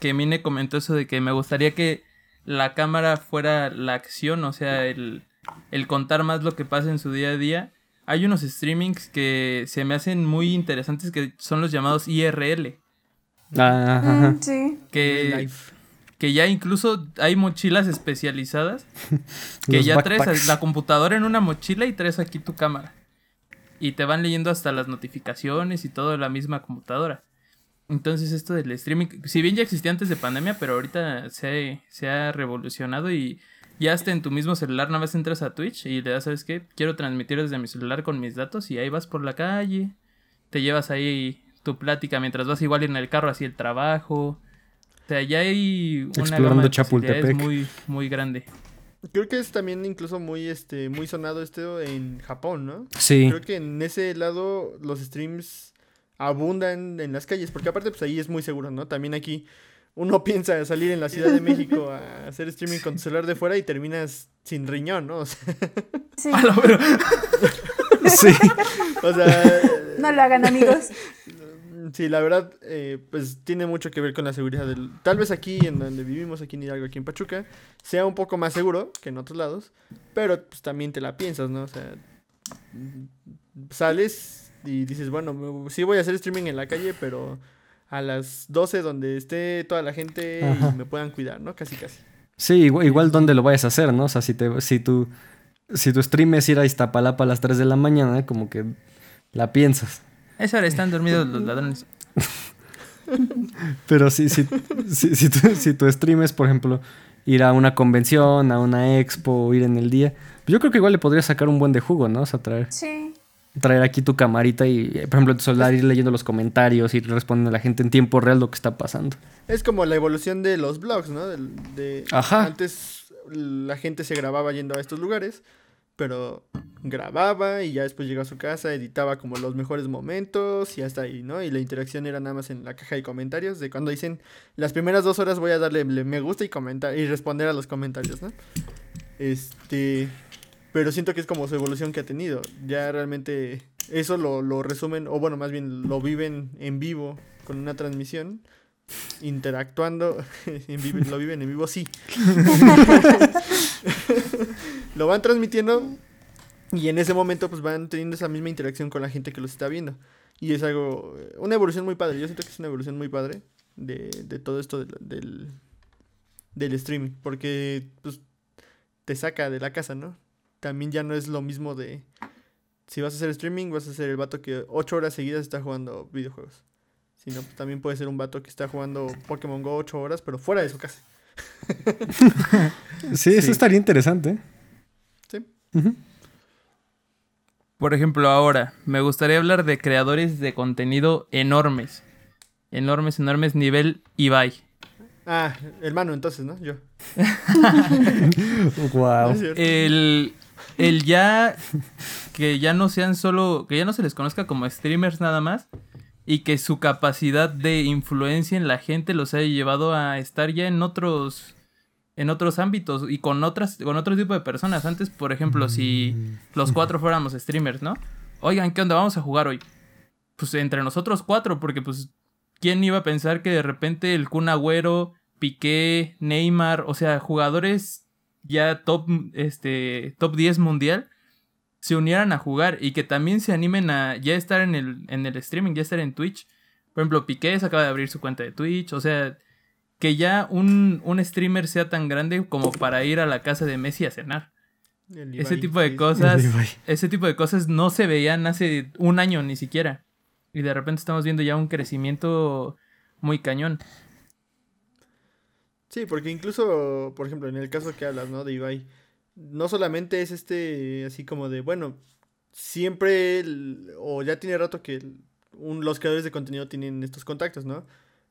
que Mine comentó eso de que me gustaría que la cámara fuera la acción, o sea, el, el contar más lo que pasa en su día a día. Hay unos streamings que se me hacen muy interesantes que son los llamados IRL. Ah, ajá. Mm, sí. Que, que ya incluso hay mochilas especializadas que Los ya traes la computadora en una mochila y traes aquí tu cámara. Y te van leyendo hasta las notificaciones y todo en la misma computadora. Entonces esto del streaming, si bien ya existía antes de pandemia, pero ahorita se, se ha revolucionado y ya hasta en tu mismo celular nada más entras a Twitch y le das, ¿sabes qué? Quiero transmitir desde mi celular con mis datos y ahí vas por la calle, te llevas ahí tu plática mientras vas igual en el carro hacia el trabajo. O sea, ya hay una Explorando gama de Chapultepec. muy, muy grande. Creo que es también incluso muy este muy sonado esto en Japón, ¿no? Sí. Creo que en ese lado los streams abundan en las calles, porque aparte pues ahí es muy seguro, ¿no? También aquí uno piensa salir en la Ciudad de México a hacer streaming con tu celular de fuera y terminas sin riñón, ¿no? O sea, Sí. A la ver- Sí. o sea, No lo hagan, amigos. sí, la verdad, eh, pues tiene mucho que ver con la seguridad del... Tal vez aquí en donde vivimos, aquí en Hidalgo, aquí en Pachuca, sea un poco más seguro que en otros lados, pero pues también te la piensas, ¿no? O sea, mm, sales y dices, bueno, sí voy a hacer streaming en la calle, pero a las 12 donde esté toda la gente Ajá. y me puedan cuidar, ¿no? Casi, casi. Sí, igual, igual donde lo vayas a hacer, ¿no? O sea, si, te, si, tu, si tu stream es ir a Iztapalapa a las 3 de la mañana, como que la piensas. Esa hora están dormidos los ladrones. Pero si, si, si, si, tu, si tu stream es, por ejemplo, ir a una convención, a una expo, ir en el día, pues yo creo que igual le podrías sacar un buen de jugo, ¿no? O sea, traer, Sí. Traer aquí tu camarita y, eh, por ejemplo, en tu celular ir leyendo los comentarios, ir respondiendo a la gente en tiempo real lo que está pasando. Es como la evolución de los blogs, ¿no? De, Ajá. Antes la gente se grababa yendo a estos lugares, pero grababa y ya después llegaba a su casa, editaba como los mejores momentos y hasta ahí, ¿no? Y la interacción era nada más en la caja de comentarios, de cuando dicen las primeras dos horas voy a darle le- me gusta y comentar y responder a los comentarios, ¿no? Este, pero siento que es como su evolución que ha tenido. Ya realmente eso lo, lo resumen, o bueno, más bien lo viven en vivo con una transmisión interactuando lo viven en vivo sí. Lo van transmitiendo y en ese momento pues van teniendo esa misma interacción con la gente que los está viendo. Y es algo eh, una evolución muy padre. Yo siento que es una evolución muy padre de, de todo esto del, del del streaming porque pues te saca de la casa no también ya no es lo mismo de si vas a hacer streaming vas a ser el vato que ocho horas seguidas está jugando videojuegos sino pues, también puede ser un vato que está jugando Pokémon Go ocho horas pero fuera de su casa Sí, eso estaría interesante. sí. Por ejemplo, ahora, me gustaría hablar de creadores de contenido enormes. Enormes, enormes, nivel Ibai. Ah, hermano, entonces, ¿no? Yo. Cierto. El, el ya que ya no sean solo, que ya no se les conozca como streamers nada más y que su capacidad de influencia en la gente los haya llevado a estar ya en otros en otros ámbitos y con otras con otro tipo de personas. Antes, por ejemplo, si los cuatro fuéramos streamers, ¿no? Oigan, ¿qué onda? Vamos a jugar hoy. Pues entre nosotros cuatro, porque pues ¿quién iba a pensar que de repente el Kun Agüero, Piqué, Neymar, o sea, jugadores ya top, este, top 10 mundial, se unieran a jugar y que también se animen a ya estar en el, en el streaming, ya estar en Twitch. Por ejemplo, Piqué se acaba de abrir su cuenta de Twitch, o sea, que ya un, un streamer sea tan grande como para ir a la casa de Messi a cenar. El Ese tipo de cosas, ese tipo de cosas no se veían hace un año ni siquiera. Y de repente estamos viendo ya un crecimiento muy cañón. Sí, porque incluso, por ejemplo, en el caso que hablas, ¿no? De Ibai, no solamente es este, así como de, bueno, siempre, o ya tiene rato que los creadores de contenido tienen estos contactos, ¿no?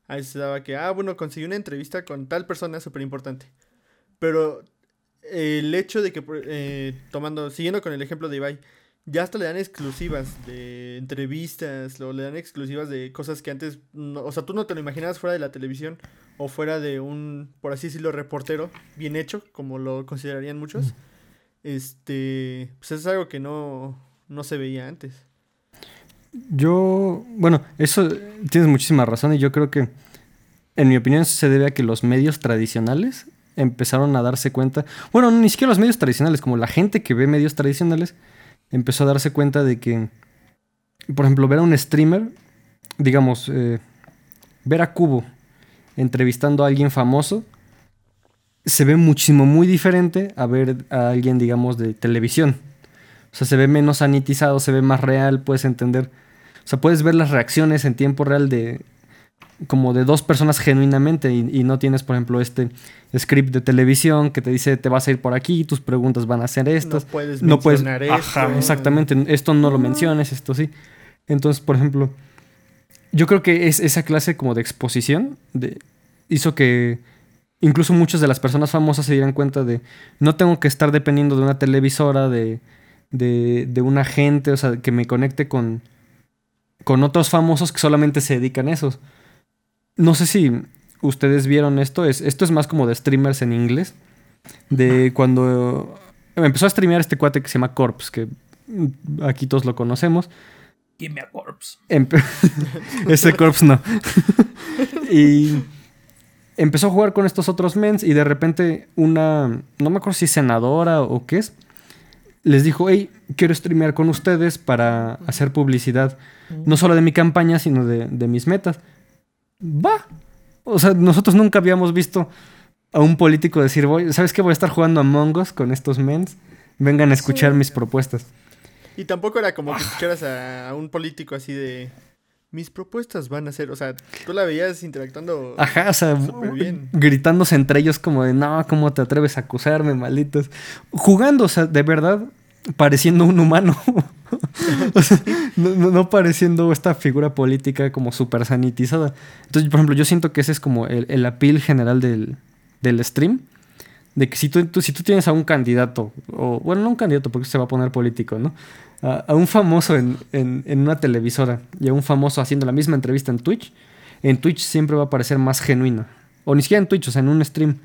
Ahí se daba que, ah, bueno, conseguí una entrevista con tal persona súper importante. Pero el hecho de que, eh, tomando, siguiendo con el ejemplo de Ibai, ya hasta le dan exclusivas de entrevistas, o le dan exclusivas de cosas que antes, no- o sea, tú no te lo imaginabas fuera de la televisión o fuera de un, por así decirlo, reportero bien hecho, como lo considerarían muchos. Este, pues es algo que no, no se veía antes. Yo, bueno, eso tienes muchísima razón y yo creo que, en mi opinión, se debe a que los medios tradicionales empezaron a darse cuenta, bueno, ni siquiera los medios tradicionales, como la gente que ve medios tradicionales, empezó a darse cuenta de que, por ejemplo, ver a un streamer, digamos, eh, ver a Cubo entrevistando a alguien famoso, se ve muchísimo muy diferente a ver a alguien, digamos, de televisión. O sea, se ve menos sanitizado, se ve más real, puedes entender. O sea, puedes ver las reacciones en tiempo real de como de dos personas genuinamente y, y no tienes, por ejemplo, este script de televisión que te dice te vas a ir por aquí, tus preguntas van a ser estas. no puedes No puedes. mencionar Ajá, esto. exactamente. Esto no lo menciones, esto sí. Entonces, por ejemplo, yo creo que es esa clase como de exposición de, hizo que incluso muchas de las personas famosas se dieran cuenta de no tengo que estar dependiendo de una televisora, de, de, de un agente, o sea, que me conecte con, con otros famosos que solamente se dedican a eso. No sé si ustedes vieron esto, es, esto es más como de streamers en inglés, de cuando empezó a streamear este cuate que se llama Corps, que aquí todos lo conocemos. Give me a corpse. Empe- Ese Corps no. y empezó a jugar con estos otros mens y de repente una, no me acuerdo si senadora o qué es, les dijo, hey, quiero streamear con ustedes para hacer publicidad, no solo de mi campaña, sino de, de mis metas. Va. O sea, nosotros nunca habíamos visto a un político decir, voy, ¿sabes qué? Voy a estar jugando a Mongos con estos mens. Vengan a escuchar Sí. mis propuestas. Y tampoco era como que escucharas a, a un político así de... Mis propuestas van a ser... O sea, tú la veías interactuando... Ajá, o sea, bien. gritándose entre ellos como de, no, ¿cómo te atreves a acusarme, malditos? Jugando, o sea, de verdad, pareciendo un humano. No, pareciendo esta figura política como súper sanitizada. Entonces, por ejemplo, yo siento que ese es como el, el appeal general del, del stream. De que si tú, si tú tienes a un candidato, o bueno, no un candidato porque se va a poner político, ¿no? A, a un famoso en, en- en una televisora y a un famoso haciendo la misma entrevista en Twitch, en Twitch siempre va a parecer más genuino. O ni siquiera en Twitch, o sea, en un stream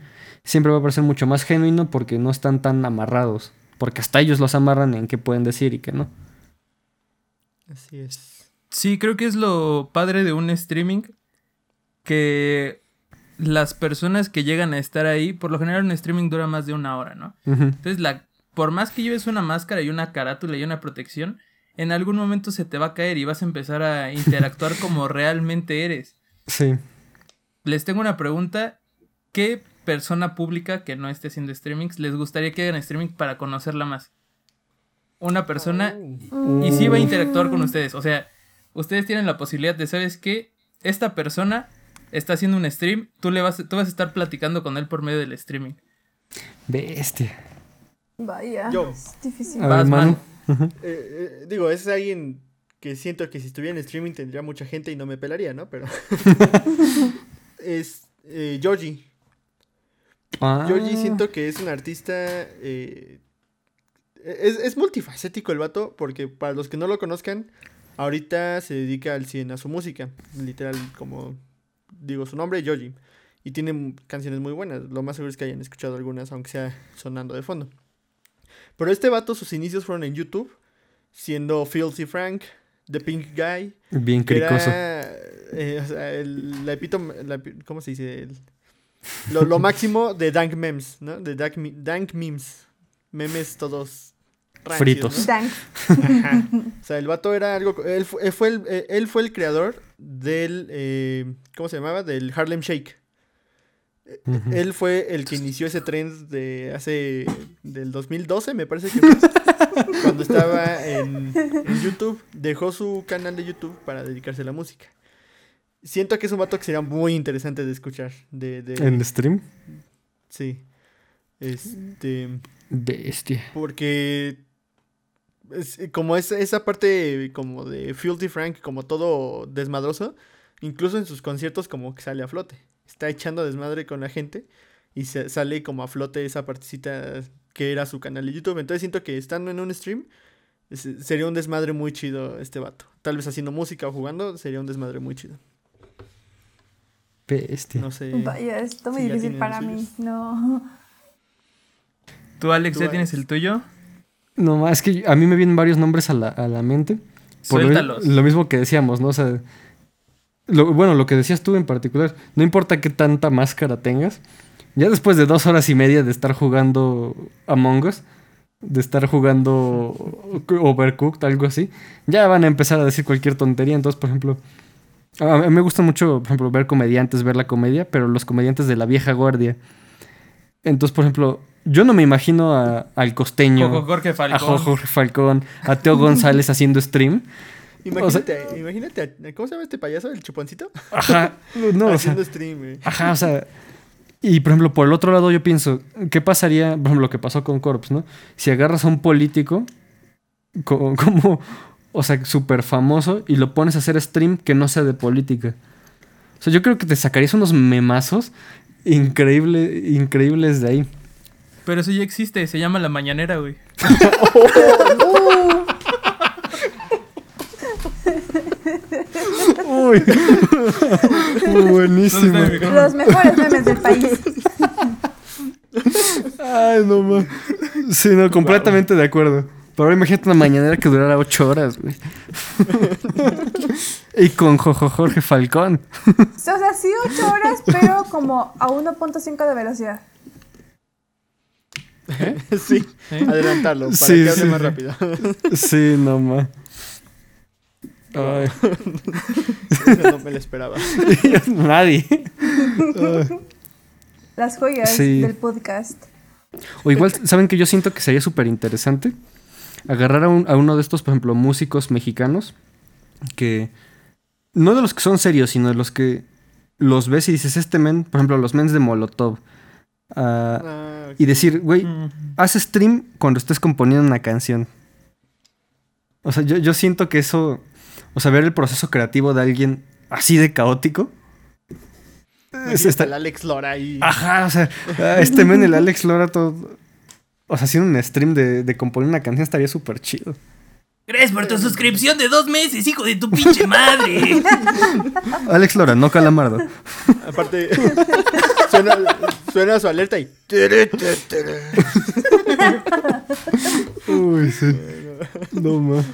siempre va a parecer mucho más genuino porque no están tan amarrados. Porque hasta ellos los amarran en qué pueden decir y qué no. Así es. Sí, creo que es lo padre de un streaming que las personas que llegan a estar ahí, por lo general un streaming dura más de una hora, ¿no? Entonces, la, por más que lleves una máscara y una carátula y una protección, en algún momento se te va a caer y vas a empezar a interactuar como realmente eres. Sí. Les tengo una pregunta. ¿Qué persona pública que no esté haciendo streamings les gustaría que hagan streaming para conocerla más? Una persona y sí va a interactuar con ustedes. O sea, ustedes tienen la posibilidad de, ¿sabes qué? Esta persona está haciendo un stream, tú, le vas, tú vas a estar platicando con él por medio del streaming. Bestia. Vaya, Yo. es difícil. A ver, Vas, Manu. Eh, eh, digo, es alguien que siento que si estuviera en streaming tendría mucha gente y no me pelaría, ¿no? Pero... es eh, Yoji. Ah. Siento que es un artista... eh, es, es multifacético el vato, porque para los que no lo conozcan, ahorita se dedica al 100 a su música. Literal, como digo su nombre, Yoji. Y tiene canciones muy buenas. Lo más seguro es que hayan escuchado algunas, aunque sea sonando de fondo. Pero este vato, sus inicios fueron en YouTube, siendo Filthy Frank, The Pink Guy. Bien que cricoso. Era, eh, o sea, el, la epítome- la ¿Cómo se dice? El- lo, lo máximo de dank memes, ¿no? De dank, dank memes. Memes todos Fritos. O sea, el vato era algo. Él, fu- él fue, el, eh, él fue el creador del. eh, ¿Cómo se llamaba? Del Harlem Shake. Eh. Él fue el que inició ese trend de hace. del 2012, me parece que fue. cuando estaba en, en YouTube. Dejó su canal de YouTube para dedicarse a la música. siento que es un vato que sería muy interesante de escuchar. De, de, ¿En stream? Sí. Este. Bestia. Porque. Es- como es, esa parte como de Filthy Frank, como todo desmadroso, incluso en sus conciertos como que sale a flote. Está echando desmadre con la gente y se, sale como a flote esa partecita que era su canal de YouTube. Entonces siento que estando en un stream es- sería un desmadre muy chido este vato. Tal vez haciendo música o jugando sería un desmadre muy chido. Bestia. No sé. Vaya, está muy difícil para mí. No. ¿Tú, Alex, Tú, ya tienes el tuyo? No, es que a mí me vienen varios nombres a la, a la mente. Por lo, Suéltalos. lo mismo que decíamos, ¿no? O sea, lo- bueno, lo que decías tú en particular, no importa qué tanta máscara tengas, ya después de dos horas y media de estar jugando Among Us, de estar jugando Overcooked, algo así, ya van a empezar a decir cualquier tontería. Entonces, por ejemplo, a mí me gusta mucho, por ejemplo, ver comediantes, ver la comedia, pero los comediantes de la vieja guardia. Entonces, por ejemplo, yo no me imagino a- al costeño. Jorge A Falcón. Jo- Jorge Falcón, a Teo González haciendo stream. Imagínate, imagínate, a- ¿cómo se llama este payaso? ¿El chuponcito? Ajá, no, o sea, Haciendo stream, ajá, o sea. Y por ejemplo, por el otro lado, yo pienso, ¿qué pasaría, por ejemplo, lo que pasó con Corps, ¿no? Si agarras a un político co- como, o sea, súper famoso y lo pones a hacer stream que no sea de política. O sea, yo creo que te sacarías unos memazos increíble, increíbles de ahí. Pero eso ya existe, se llama La Mañanera, güey. Uy, buenísimo. Los mejores memes del país. Ay, no mames. Sí, no, completamente de acuerdo. Pero ahora imagínate una mañanera que durara ocho horas, güey. y con Jojo Jorge Falcón. O sea, sí 8 horas, pero como a 1.5 de velocidad. Sí, ¿Eh? adelantarlo para Sí, que hable sí, más sí. rápido. Sí, no mames. Ay, Eso no me lo esperaba. nadie. Ay. Las joyas Sí. del podcast. O igual, ¿saben que yo siento que sería súper interesante? Agarrar a, un- a uno de estos, por ejemplo, músicos mexicanos que... No de los que son serios, sino de los que los ves y dices, este men, por ejemplo, los mens de Molotov. Ah, Ah, y decir, güey, Mm. haz stream cuando estés componiendo una canción. O sea, yo, yo siento que eso, o sea, ver el proceso creativo de alguien así de caótico. Es esta- el Alex Lora ahí. Ajá, o sea, ah, este men, el Alex Lora, todo. O sea, haciendo un stream de, de componer una canción estaría súper chido. Gracias por tu suscripción de dos meses, hijo de tu pinche madre. Alex Lora, no Calamardo. Aparte, suena, suena su alerta y. Uy, sí. No más.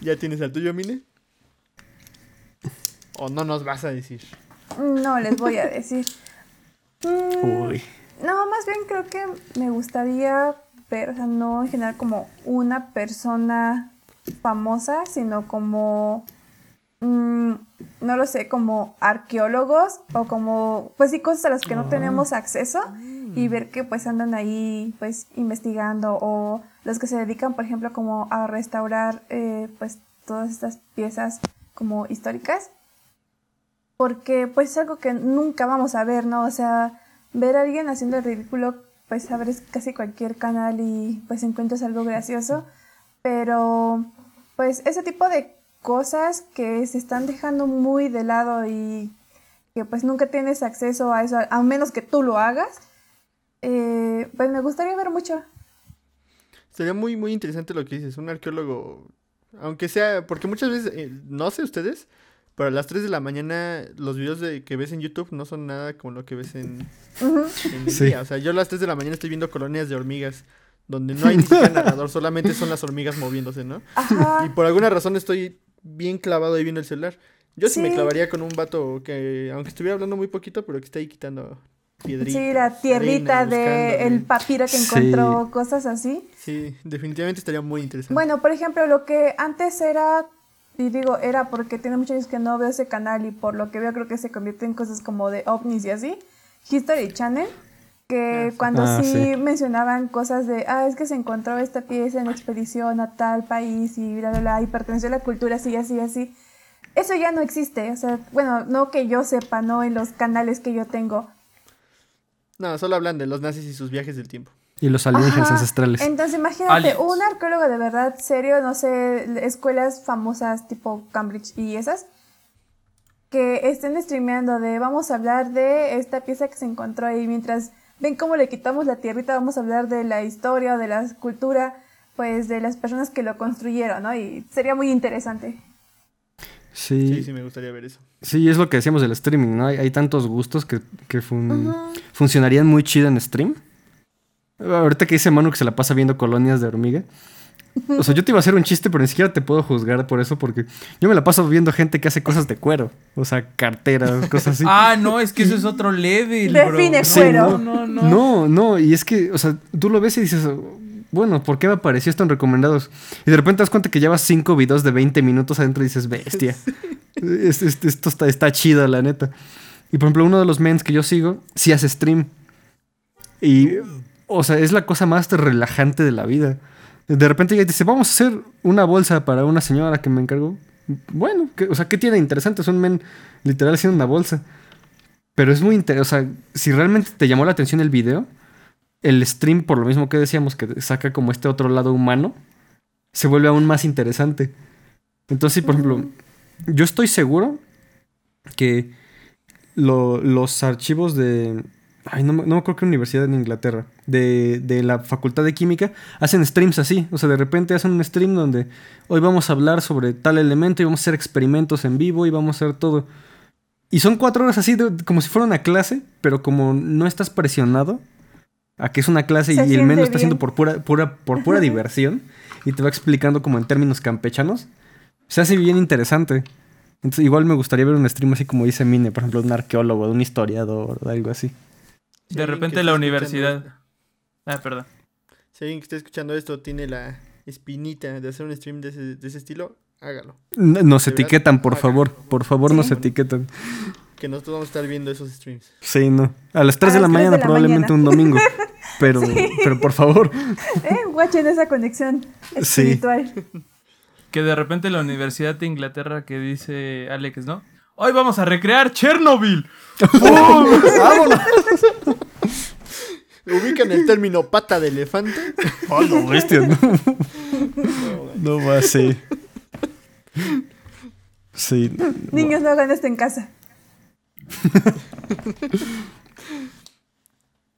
¿Ya tienes el tuyo, Mine? ¿O no nos vas a decir? No les voy a decir. Mm, Uy. No, más bien creo que me gustaría o sea, no en general como una persona famosa, sino como, mm, no lo sé, como arqueólogos o como, pues sí, cosas a las que no tenemos acceso y ver que pues andan ahí pues investigando o los que se dedican, por ejemplo, como a restaurar eh, pues todas estas piezas como históricas. Porque pues es algo que nunca vamos a ver, ¿no? O sea, ver a alguien haciendo el ridículo, pues abres casi cualquier canal y pues encuentras algo gracioso, pero pues ese tipo de cosas que se están dejando muy de lado y que pues nunca tienes acceso a eso, a menos que tú lo hagas, eh, pues me gustaría ver mucho. Sería muy, muy interesante lo que dices. Un arqueólogo, aunque sea, porque muchas veces, eh, no sé ustedes, pero a las 3 de la mañana los videos de, que ves en YouTube no son nada como lo que ves en, Ujú. en el Sí. día. O sea, yo a las 3 de la mañana estoy viendo colonias de hormigas donde no hay ni siquiera narrador, solamente son las hormigas moviéndose, ¿no? Ajá. Y por alguna razón estoy bien clavado ahí viendo el celular. Yo sí, me clavaría con un vato que, aunque estuviera hablando muy poquito, pero que está ahí quitando piedritas. Sí, la tierrita arena, de el papiro que Sí. encontró, cosas así. Sí, definitivamente estaría muy interesante. Bueno, por ejemplo, lo que antes era, y digo era porque tiene muchos años que no veo ese canal y por lo que veo creo que se convierte en cosas como de ovnis y así, History Channel, que Ah, cuando Ah, sí, sí. mencionaban cosas de, ah, es que se encontró esta pieza en expedición a tal país y bla, bla, bla, y perteneció a la cultura así, así, así. eso ya no existe. O sea, bueno, no que yo sepa, no en los canales que yo tengo. No, solo hablan de los nazis y sus viajes del tiempo. Y los alienígenas Ajá. ancestrales. Entonces, imagínate, Aliens. un arqueólogo de verdad serio, no sé, escuelas famosas tipo Cambridge y esas, que estén streameando de vamos a hablar de esta pieza que se encontró ahí, mientras ven cómo le quitamos la tierrita, vamos a hablar de la historia, de la cultura, pues de las personas que lo construyeron, ¿no? Y sería muy interesante. Sí, Sí, sí, me gustaría ver eso. sí, es lo que decíamos del streaming, ¿no? Hay, hay tantos gustos que, que fun- funcionarían muy chido en stream. Ahorita que dice Manu que se la pasa viendo colonias de hormiga. O sea, yo te iba a hacer un chiste, pero ni siquiera te puedo juzgar por eso, porque yo me la paso viendo gente que hace cosas de cuero. O sea, carteras, cosas así. Ah, no, es que eso es otro level, bro. Define Sí, cuero. No, no, no. No, no, y es que, o sea, tú lo ves y dices, bueno, ¿por qué me apareció esto en recomendados? Y de repente te das cuenta que llevas cinco videos de 20 minutos adentro y dices, bestia. Es- es- esto está, está chido, la neta. Y por ejemplo, uno de los mens que yo sigo, sí hace stream. Y, o sea, es la cosa más relajante de la vida. De repente llega y dice, vamos a hacer una bolsa para una señora que me encargó. Bueno, ¿qué- o sea, ¿qué tiene interesante? Es un men literal haciendo una bolsa. Pero es muy interesante. O sea, si realmente te llamó la atención el video, el stream, por lo mismo que decíamos, que saca como este otro lado humano, se vuelve aún más interesante. Entonces, por ejemplo, yo estoy seguro que lo- los archivos de. Ay, no, me- no me acuerdo qué universidad en Inglaterra. De, de la Facultad de Química. Hacen streams así. O sea, de repente hacen un stream donde hoy vamos a hablar sobre tal elemento y vamos a hacer experimentos en vivo y vamos a hacer todo. Y son cuatro horas así, de- como si fuera una clase, pero como no estás presionado a que es una clase y, Se y el men lo está haciendo por pura, pura, por pura diversión y te va explicando como en términos campechanos, se hace bien interesante. Entonces, igual me gustaría ver un stream así como dice Mine, por ejemplo, de un arqueólogo, de un historiador, de algo así. Si De repente la universidad. Ah, perdón. Si alguien que esté escuchando esto tiene la espinita de hacer un stream de ese, de ese estilo, hágalo. N- Nos De verdad, etiquetan, por favor, por favor, Sí. nos etiquetan. Que nosotros vamos a estar viendo esos streams. Sí, no. A las 3 A de la mañana, de la probablemente mañana. un domingo. Pero, pero por favor. ¿Eh? Watchen esa conexión Sí. espiritual. Que de repente la Universidad de Inglaterra que dice Alex, ¿no? Hoy vamos a recrear Chernobyl. ¡Vámonos! ¿Ubican el término pata de elefante? ¡Oh, no, bestia! No, no va así. Sí. Niños, no hagan esto en casa.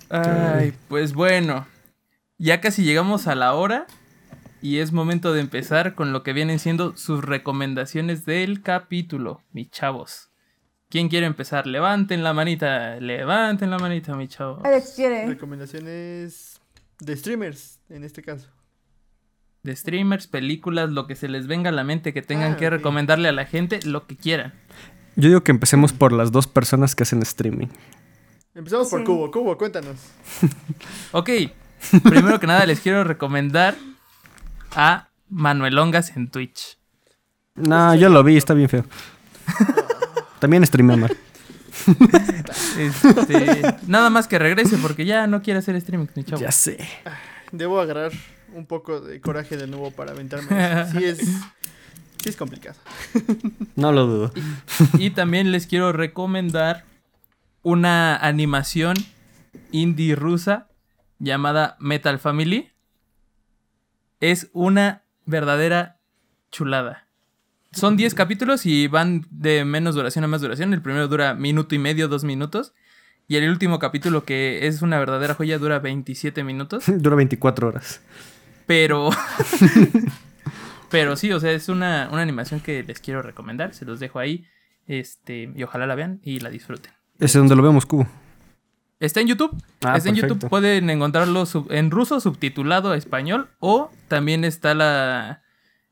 Ay, pues bueno. Ya casi llegamos a la hora. Y es momento de empezar con lo que vienen siendo sus recomendaciones del capítulo, mis chavos. ¿Quién quiere empezar? Levanten la manita, levanten la manita, mi chavo. Alex quiere. Recomendaciones de streamers, en este caso. De streamers, películas, lo que se les venga a la mente que tengan Ah, que recomendarle a la gente, lo que quieran. Yo digo que empecemos por las dos personas que hacen streaming. Empezamos por Sí. Cubo. Cubo, cuéntanos. Ok, primero que nada les quiero recomendar a Manuel Ongas en Twitch. No, yo lo vi, está bien feo. También streamea mal. Este, nada más que regrese porque ya no quiere hacer streaming, mi chavo. Ya sé. Debo agarrar un poco de coraje de nuevo para aventarme. Sí es, sí es complicado. No lo dudo. Y también les quiero recomendar una animación indie rusa llamada Metal Family. Es una verdadera chulada. Son 10 capítulos y van de menos duración a más duración. El primero dura minuto y medio, dos minutos. Y el último capítulo, que es una verdadera joya, dura 27 minutos. Dura 24 horas. Pero. pero sí, o sea, es una, una animación que les quiero recomendar. Se los dejo ahí. Este, y ojalá la vean y la disfruten. Ese es donde lo vemos, Cubo. Está en YouTube. Ah, está en perfecto. YouTube. Pueden encontrarlo sub- en ruso subtitulado a español. O también está la.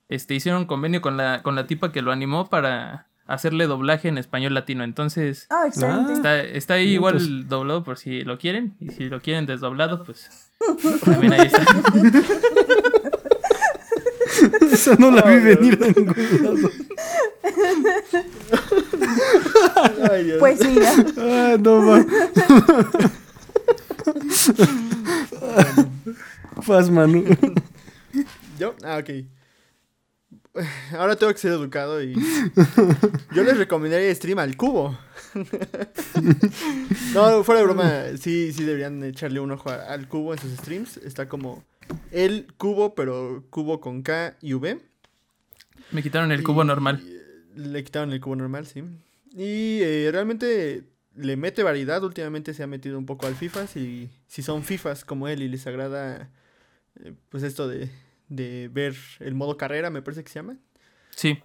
Este, hicieron un convenio con la, con la tipa que lo animó para hacerle doblaje en español latino. Entonces. Ah, excelente. Está, está ahí Bien, igual pues. doblado por si lo quieren. Y si lo quieren desdoblado, pues. También ahí está. Esa no la vi venir de ningún lado. Ay, Dios. Pues mira. Ah, no va. Faz, Manu. ¿Yo? Ah, ok. ahora tengo que ser educado y yo les recomendaría stream al cubo. no, fuera de broma, sí, sí deberían echarle un ojo al cubo en sus streams. Está como el cubo, pero cubo con K y V. Me quitaron el cubo Y- normal. Le quitaron el cubo normal, sí. Y eh, realmente le mete variedad. Últimamente se ha metido un poco al FIFA. Si, si son FIFAs como él y les agrada, eh, pues esto de, de ver el modo carrera, me parece que se llama. Sí,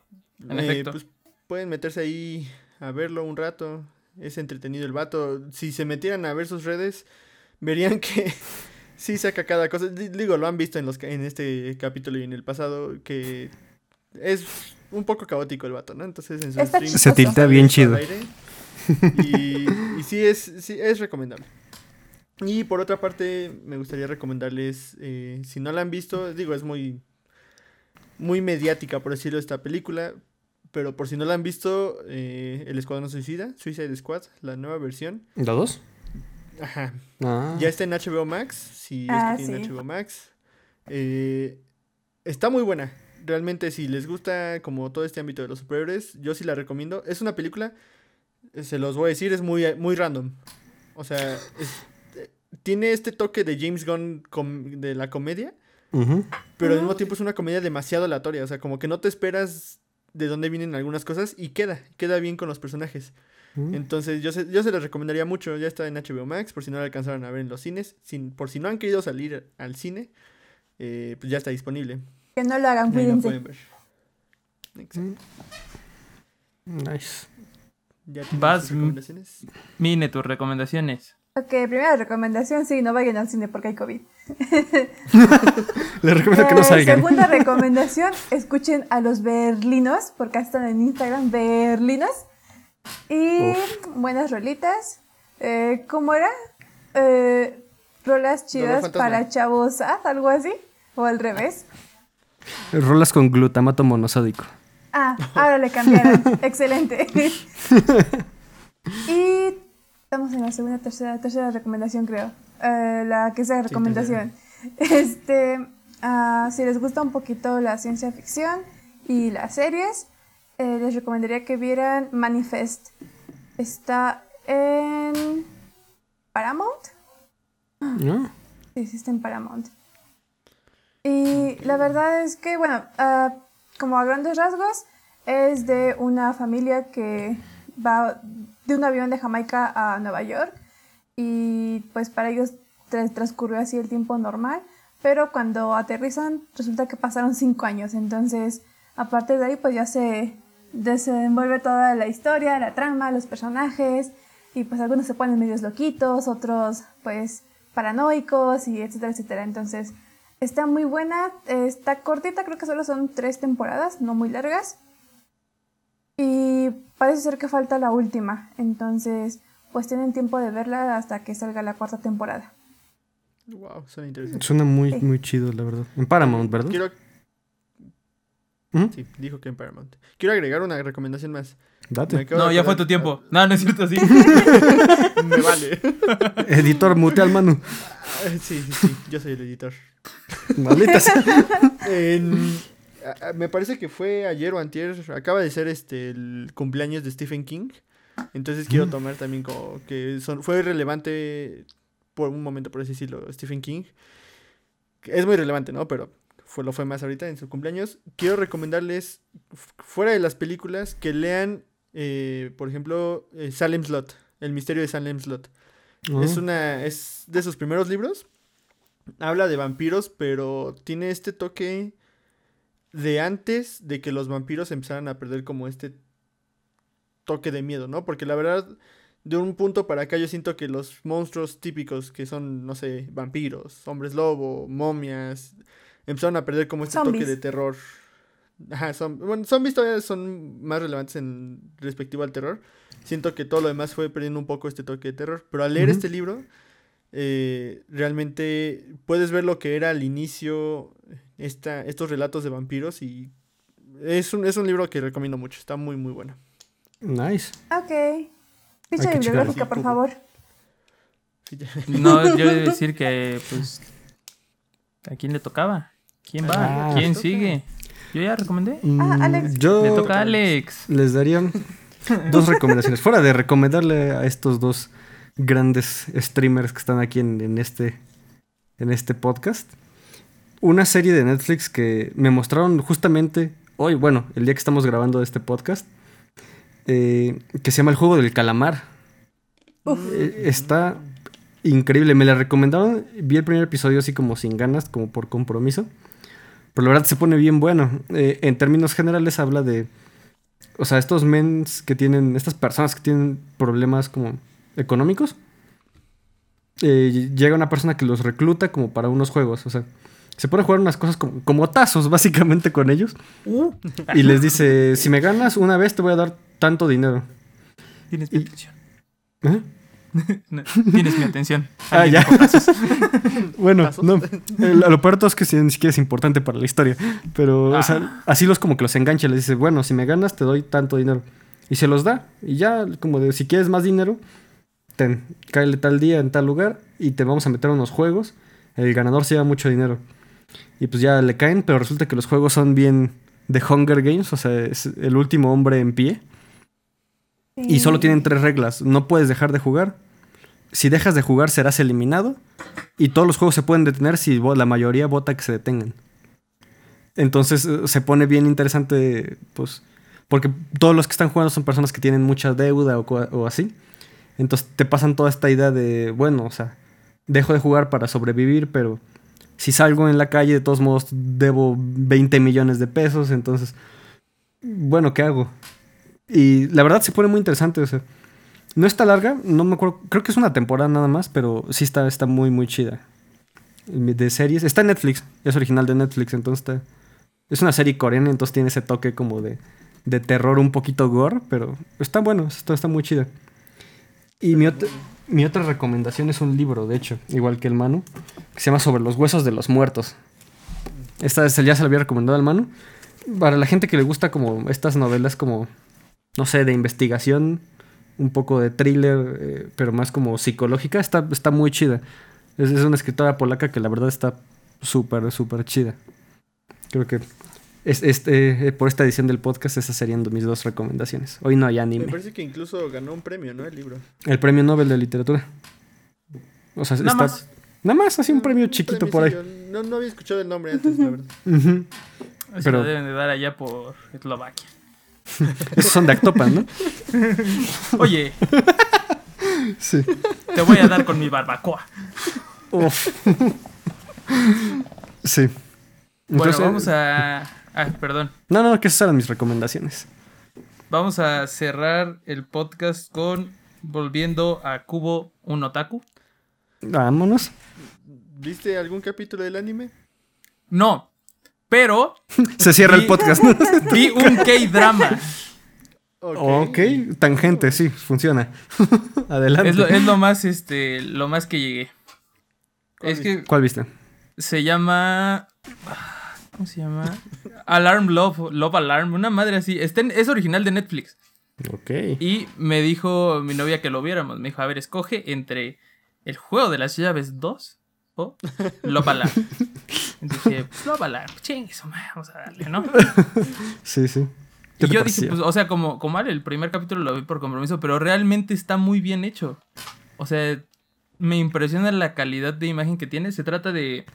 En efecto. Pues pueden meterse ahí a verlo un rato. Es entretenido el vato. Si se metieran a ver sus redes, verían que sí saca cada cosa. Di- Digo, lo han visto en, los, en este capítulo y en el pasado, que es un poco caótico el vato, ¿no? Entonces en sus Está streams Se tiltea sale bien chido. aire. Y, y sí, es, sí es recomendable. Y por otra parte, me gustaría recomendarles, eh, si no la han visto, digo, es muy, muy mediática, por decirlo, esta película. Pero por si no la han visto, eh, El Escuadrón Suicida, Suicide Squad, la nueva versión. ¿La dos? Ajá. Ah. Ya está en HBO Max, si Ah, es que tienen sí. HBO Max. Eh, está muy buena. Realmente, si les gusta como todo este ámbito de los superhéroes, yo sí la recomiendo. Es una película, eh, se los voy a decir, es muy, muy random. O sea, es- eh, tiene este toque de James Gunn com- de la comedia, pero al mismo tiempo es una comedia demasiado aleatoria. O sea, como que no te esperas de dónde vienen algunas cosas y queda, queda bien con los personajes. Mm. Entonces yo se, yo se les recomendaría mucho, ya está en HBO Max, por si no la alcanzaron a ver en los cines, sin, por si no han querido salir al cine, eh, pues ya está disponible. Que no lo hagan, cuídense. pueden ver. Exacto. Nice. ¿Ya tienes Vas, recomendaciones? Mine, tus recomendaciones. Ok, primera recomendación, sí, no vayan al cine porque hay COVID. Les recomiendo que no Eh, salgan. Segunda recomendación, escuchen a los berlinos, porque están en Instagram, berlinos. Y buenas rolitas. Eh, ¿Cómo era? Eh, rolas chidas para chavos, ah, algo así. O al revés. Rolas con glutamato monosódico. Ah, ahora le cambiaron. Excelente. y estamos en la segunda, tercera, tercera recomendación, creo. Eh, la que sea recomendación. Este, ah, si les gusta un poquito la ciencia ficción y las series, eh, les recomendaría que vieran Manifest. Está en Paramount. ¿No? Sí, sí está en Paramount. Y la verdad es que, bueno, ah, como a grandes rasgos, es de una familia que va de un avión de Jamaica a Nueva York y pues para ellos tra- transcurrió así el tiempo normal, pero cuando aterrizan resulta que pasaron cinco años, entonces a partir de ahí pues ya se desenvuelve toda la historia, la trama, los personajes y pues algunos se ponen medios loquitos, otros pues paranoicos y etcétera, etcétera. Entonces está muy buena, está cortita, creo que solo son tres temporadas, no muy largas. Y parece ser que falta la última, entonces pues tienen tiempo de verla hasta que salga la cuarta temporada. Wow, suena interesante. Suena muy, Sí. muy chido, la verdad. En Paramount, ¿verdad? Quiero... Ujú. Sí, dijo que en Paramount. Quiero agregar una recomendación más. Date. No, ya fue tu tiempo. No, no es cierto, sí. Me vale. Editor, mute al Manu. sí, sí, sí, yo soy el editor. Maldita sea. En- a- a- me parece que fue ayer o antier, acaba de ser este el cumpleaños de Stephen King. Entonces quiero tomar también como que son, fue relevante por un momento, por así decirlo, Stephen King. Es muy relevante, ¿no? Pero fue, lo fue más ahorita en su cumpleaños. Quiero recomendarles, fuera de las películas, que lean, eh, por ejemplo, eh, Salem Slot, El misterio de Salem Slot. Es una. Es de sus primeros libros. Habla de vampiros, pero tiene este toque de antes de que los vampiros empezaran a perder como este toque de miedo, ¿no? Porque la verdad, de un punto para acá yo siento que los monstruos típicos que son, no sé, vampiros, hombres lobo, momias, empezaron a perder como este Zombies. toque de terror. Ajá, son, bueno, zombies todavía son más relevantes en respectivo al terror. Siento que todo lo demás fue perdiendo un poco este toque de terror. Pero al leer este libro, eh, realmente puedes ver lo que era al inicio esta, estos relatos de vampiros y es un, es un libro que recomiendo mucho. Está muy, muy bueno. Nice. Ok. Ficha bibliográfica, por favor. No, yo he de decir que, pues. ¿A quién le tocaba? ¿Quién va? Ah. ¿Quién sigue? Yo ya recomendé. Ah, Alex. Mm, Yo Le toca a Alex. les daría dos recomendaciones. Fuera de recomendarle a estos dos grandes streamers que están aquí en, en este, en este podcast. Una serie de Netflix que me mostraron justamente hoy, bueno, el día que estamos grabando este podcast, eh, que se llama El Juego del Calamar. Eh, está increíble, me la recomendaron, vi el primer episodio así como sin ganas, como por compromiso, pero la verdad se pone bien bueno. Eh, en términos generales habla de, o sea, estos mens que tienen, estas personas que tienen problemas como económicos, eh, llega una persona que los recluta como para unos juegos, o sea, se pone a jugar unas cosas como, como tazos básicamente con ellos y les dice, si me ganas una vez te voy a dar tanto dinero. Tienes mi Y- atención. ¿Eh? No, Tienes mi atención. Ah, ya. Bueno, Tazos. no. El- lo peor todo es que ni siquiera es importante para la historia. Pero, o sea, así los como que los engancha. Les dice, bueno, si me ganas, te doy tanto dinero. Y se los da. Y ya, como de, si quieres más dinero, ten, cáele tal día en tal lugar y te vamos a meter a unos juegos. El ganador se lleva mucho dinero. Y pues ya le caen, pero resulta que los juegos son bien de Hunger Games. O sea, es el último hombre en pie. Y solo tienen tres reglas. No puedes dejar de jugar. Si dejas de jugar serás eliminado. Y todos los juegos se pueden detener si la mayoría vota que se detengan. Entonces eh, se pone bien interesante, pues, porque todos los que están jugando son personas que tienen mucha deuda o así. Entonces te pasan toda esta idea de, bueno, o sea, dejo de jugar para sobrevivir, pero si salgo en la calle, de todos modos debo 20 millones de pesos, entonces, bueno, ¿qué hago? Y la verdad se pone muy interesante, o sea, no está larga, no me acuerdo, creo que es una temporada nada más, pero sí está, está muy, muy chida. De series, está en Netflix, es original de Netflix, entonces está, es una serie coreana, entonces tiene ese toque como de, de terror un poquito gore, pero está bueno, está, está muy chida. Y mi, ot- mi otra recomendación es un libro, de hecho, igual que el Manu, que se llama Sobre los huesos de los muertos. Esta es- ya se la había recomendado al Manu. Para la gente que le gusta como estas novelas como, no sé, de investigación, un poco de thriller, eh, pero más como psicológica, está, está muy chida. Es, es una escritora polaca que la verdad está súper, súper chida. Creo que es, este, eh, por esta edición del podcast esas serían mis dos recomendaciones. Hoy no hay Me anime. parece que incluso ganó un premio, ¿no? El libro. El premio Nobel de literatura. O sea, Nada está... más. Nada más, así un premio Un chiquito por ahí. No, no había escuchado el nombre antes, la verdad. Ujú. Se Pero- lo deben de dar allá por Eslovaquia. Esos son de Actopan, ¿no? Oye, Sí. te voy a dar con mi barbacoa. Uf. sí. Bueno, vamos a... Ah, perdón. No, no, que esas eran mis recomendaciones. Vamos a cerrar el podcast con volviendo a Cubo un otaku. Vámonos. ¿Viste algún capítulo del anime? No, pero Se cierra el podcast. ¿no? vi un K-drama. ok, tangente, sí, funciona. Adelante. Es lo, es lo más, este, lo más que llegué. ¿Cuál Es que ¿Cuál viste? se llama... ¿Cómo se llama? Alarm Love, Love Alarm, una madre así. Está en- es original de Netflix. Ok. Y me dijo mi novia que lo viéramos. Me dijo, a ver, escoge entre el juego de las llaves 2 o. Entonces dije, chingue su madre, vamos a darle, ¿no? Sí, sí. ¿Qué Y yo dije, pues, o sea, como, como el primer capítulo lo vi por compromiso, pero realmente está muy bien hecho. O sea, me impresiona la calidad de imagen que tiene. Se trata de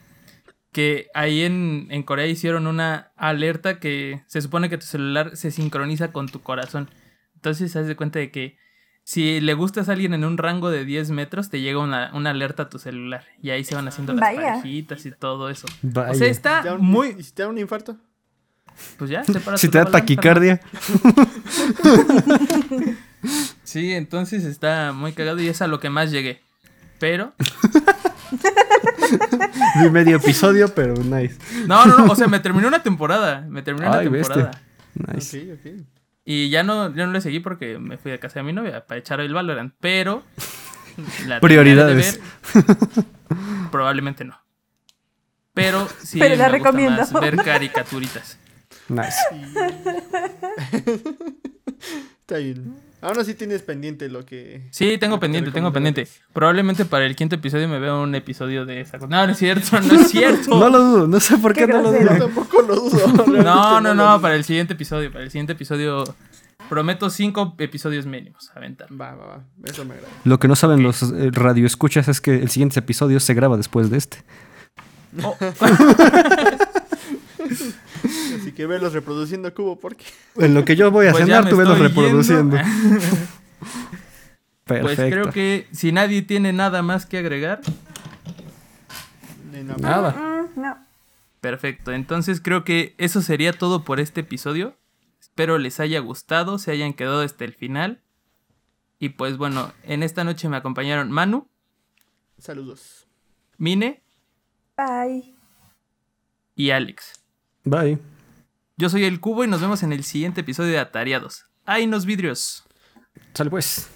que ahí en, en Corea hicieron una alerta que se supone que tu celular se sincroniza con tu corazón. Entonces, haz de cuenta de que si le gustas a alguien en un rango de 10 metros, te llega una, una alerta a tu celular. Y ahí se van haciendo las Vaya. parejitas y todo eso. Vaya. O sea, está ¿Ya un- muy... ¿Y si te da un infarto? Pues ya, se para si te da taquicardia. Sí, entonces está muy cagado y es a lo que más llegué. Pero, Vi medio episodio, pero nice. no, no, no, o sea, me terminé una temporada. Me terminé una bestia. temporada. Nice. Ok, ok. Y ya no, ya no le seguí porque me fui a casa de mi novia para echar el Valorant. Pero, la Prioridades. de ver, probablemente no. Pero sí, Pero la me gusta recomiendo. más ver caricaturitas. Nice. Está bien. Aún así tienes pendiente lo que. Sí, tengo pendiente, tengo pendiente. Probablemente para el quinto episodio me vea un episodio de esa cosa. No, no es cierto, no es cierto. No lo dudo, no sé por qué, Qué no lo dudo. tampoco lo dudo. No, no, no, para el siguiente episodio. Para el siguiente episodio prometo cinco episodios mínimos. Aventar. Va, va, va. Eso me agrada. Lo que no saben los eh, radioescuchas es que el siguiente episodio se graba después de este. Oh, Así que velos reproduciendo cubo porque. En lo que yo voy a pues cenar, tú velos reproduciendo. Perfecto. Pues creo que si nadie tiene nada más que agregar, no, Nada. Mm, no. perfecto. Entonces creo que eso sería todo por este episodio. Espero les haya gustado, se hayan quedado hasta el final. Y pues bueno, en esta noche me acompañaron Manu, Saludos. Mine Bye. y Alex. Bye. Yo soy el Cubo y nos vemos en el siguiente episodio de Atareados. ¡Ay, nos vidrios! Sale pues.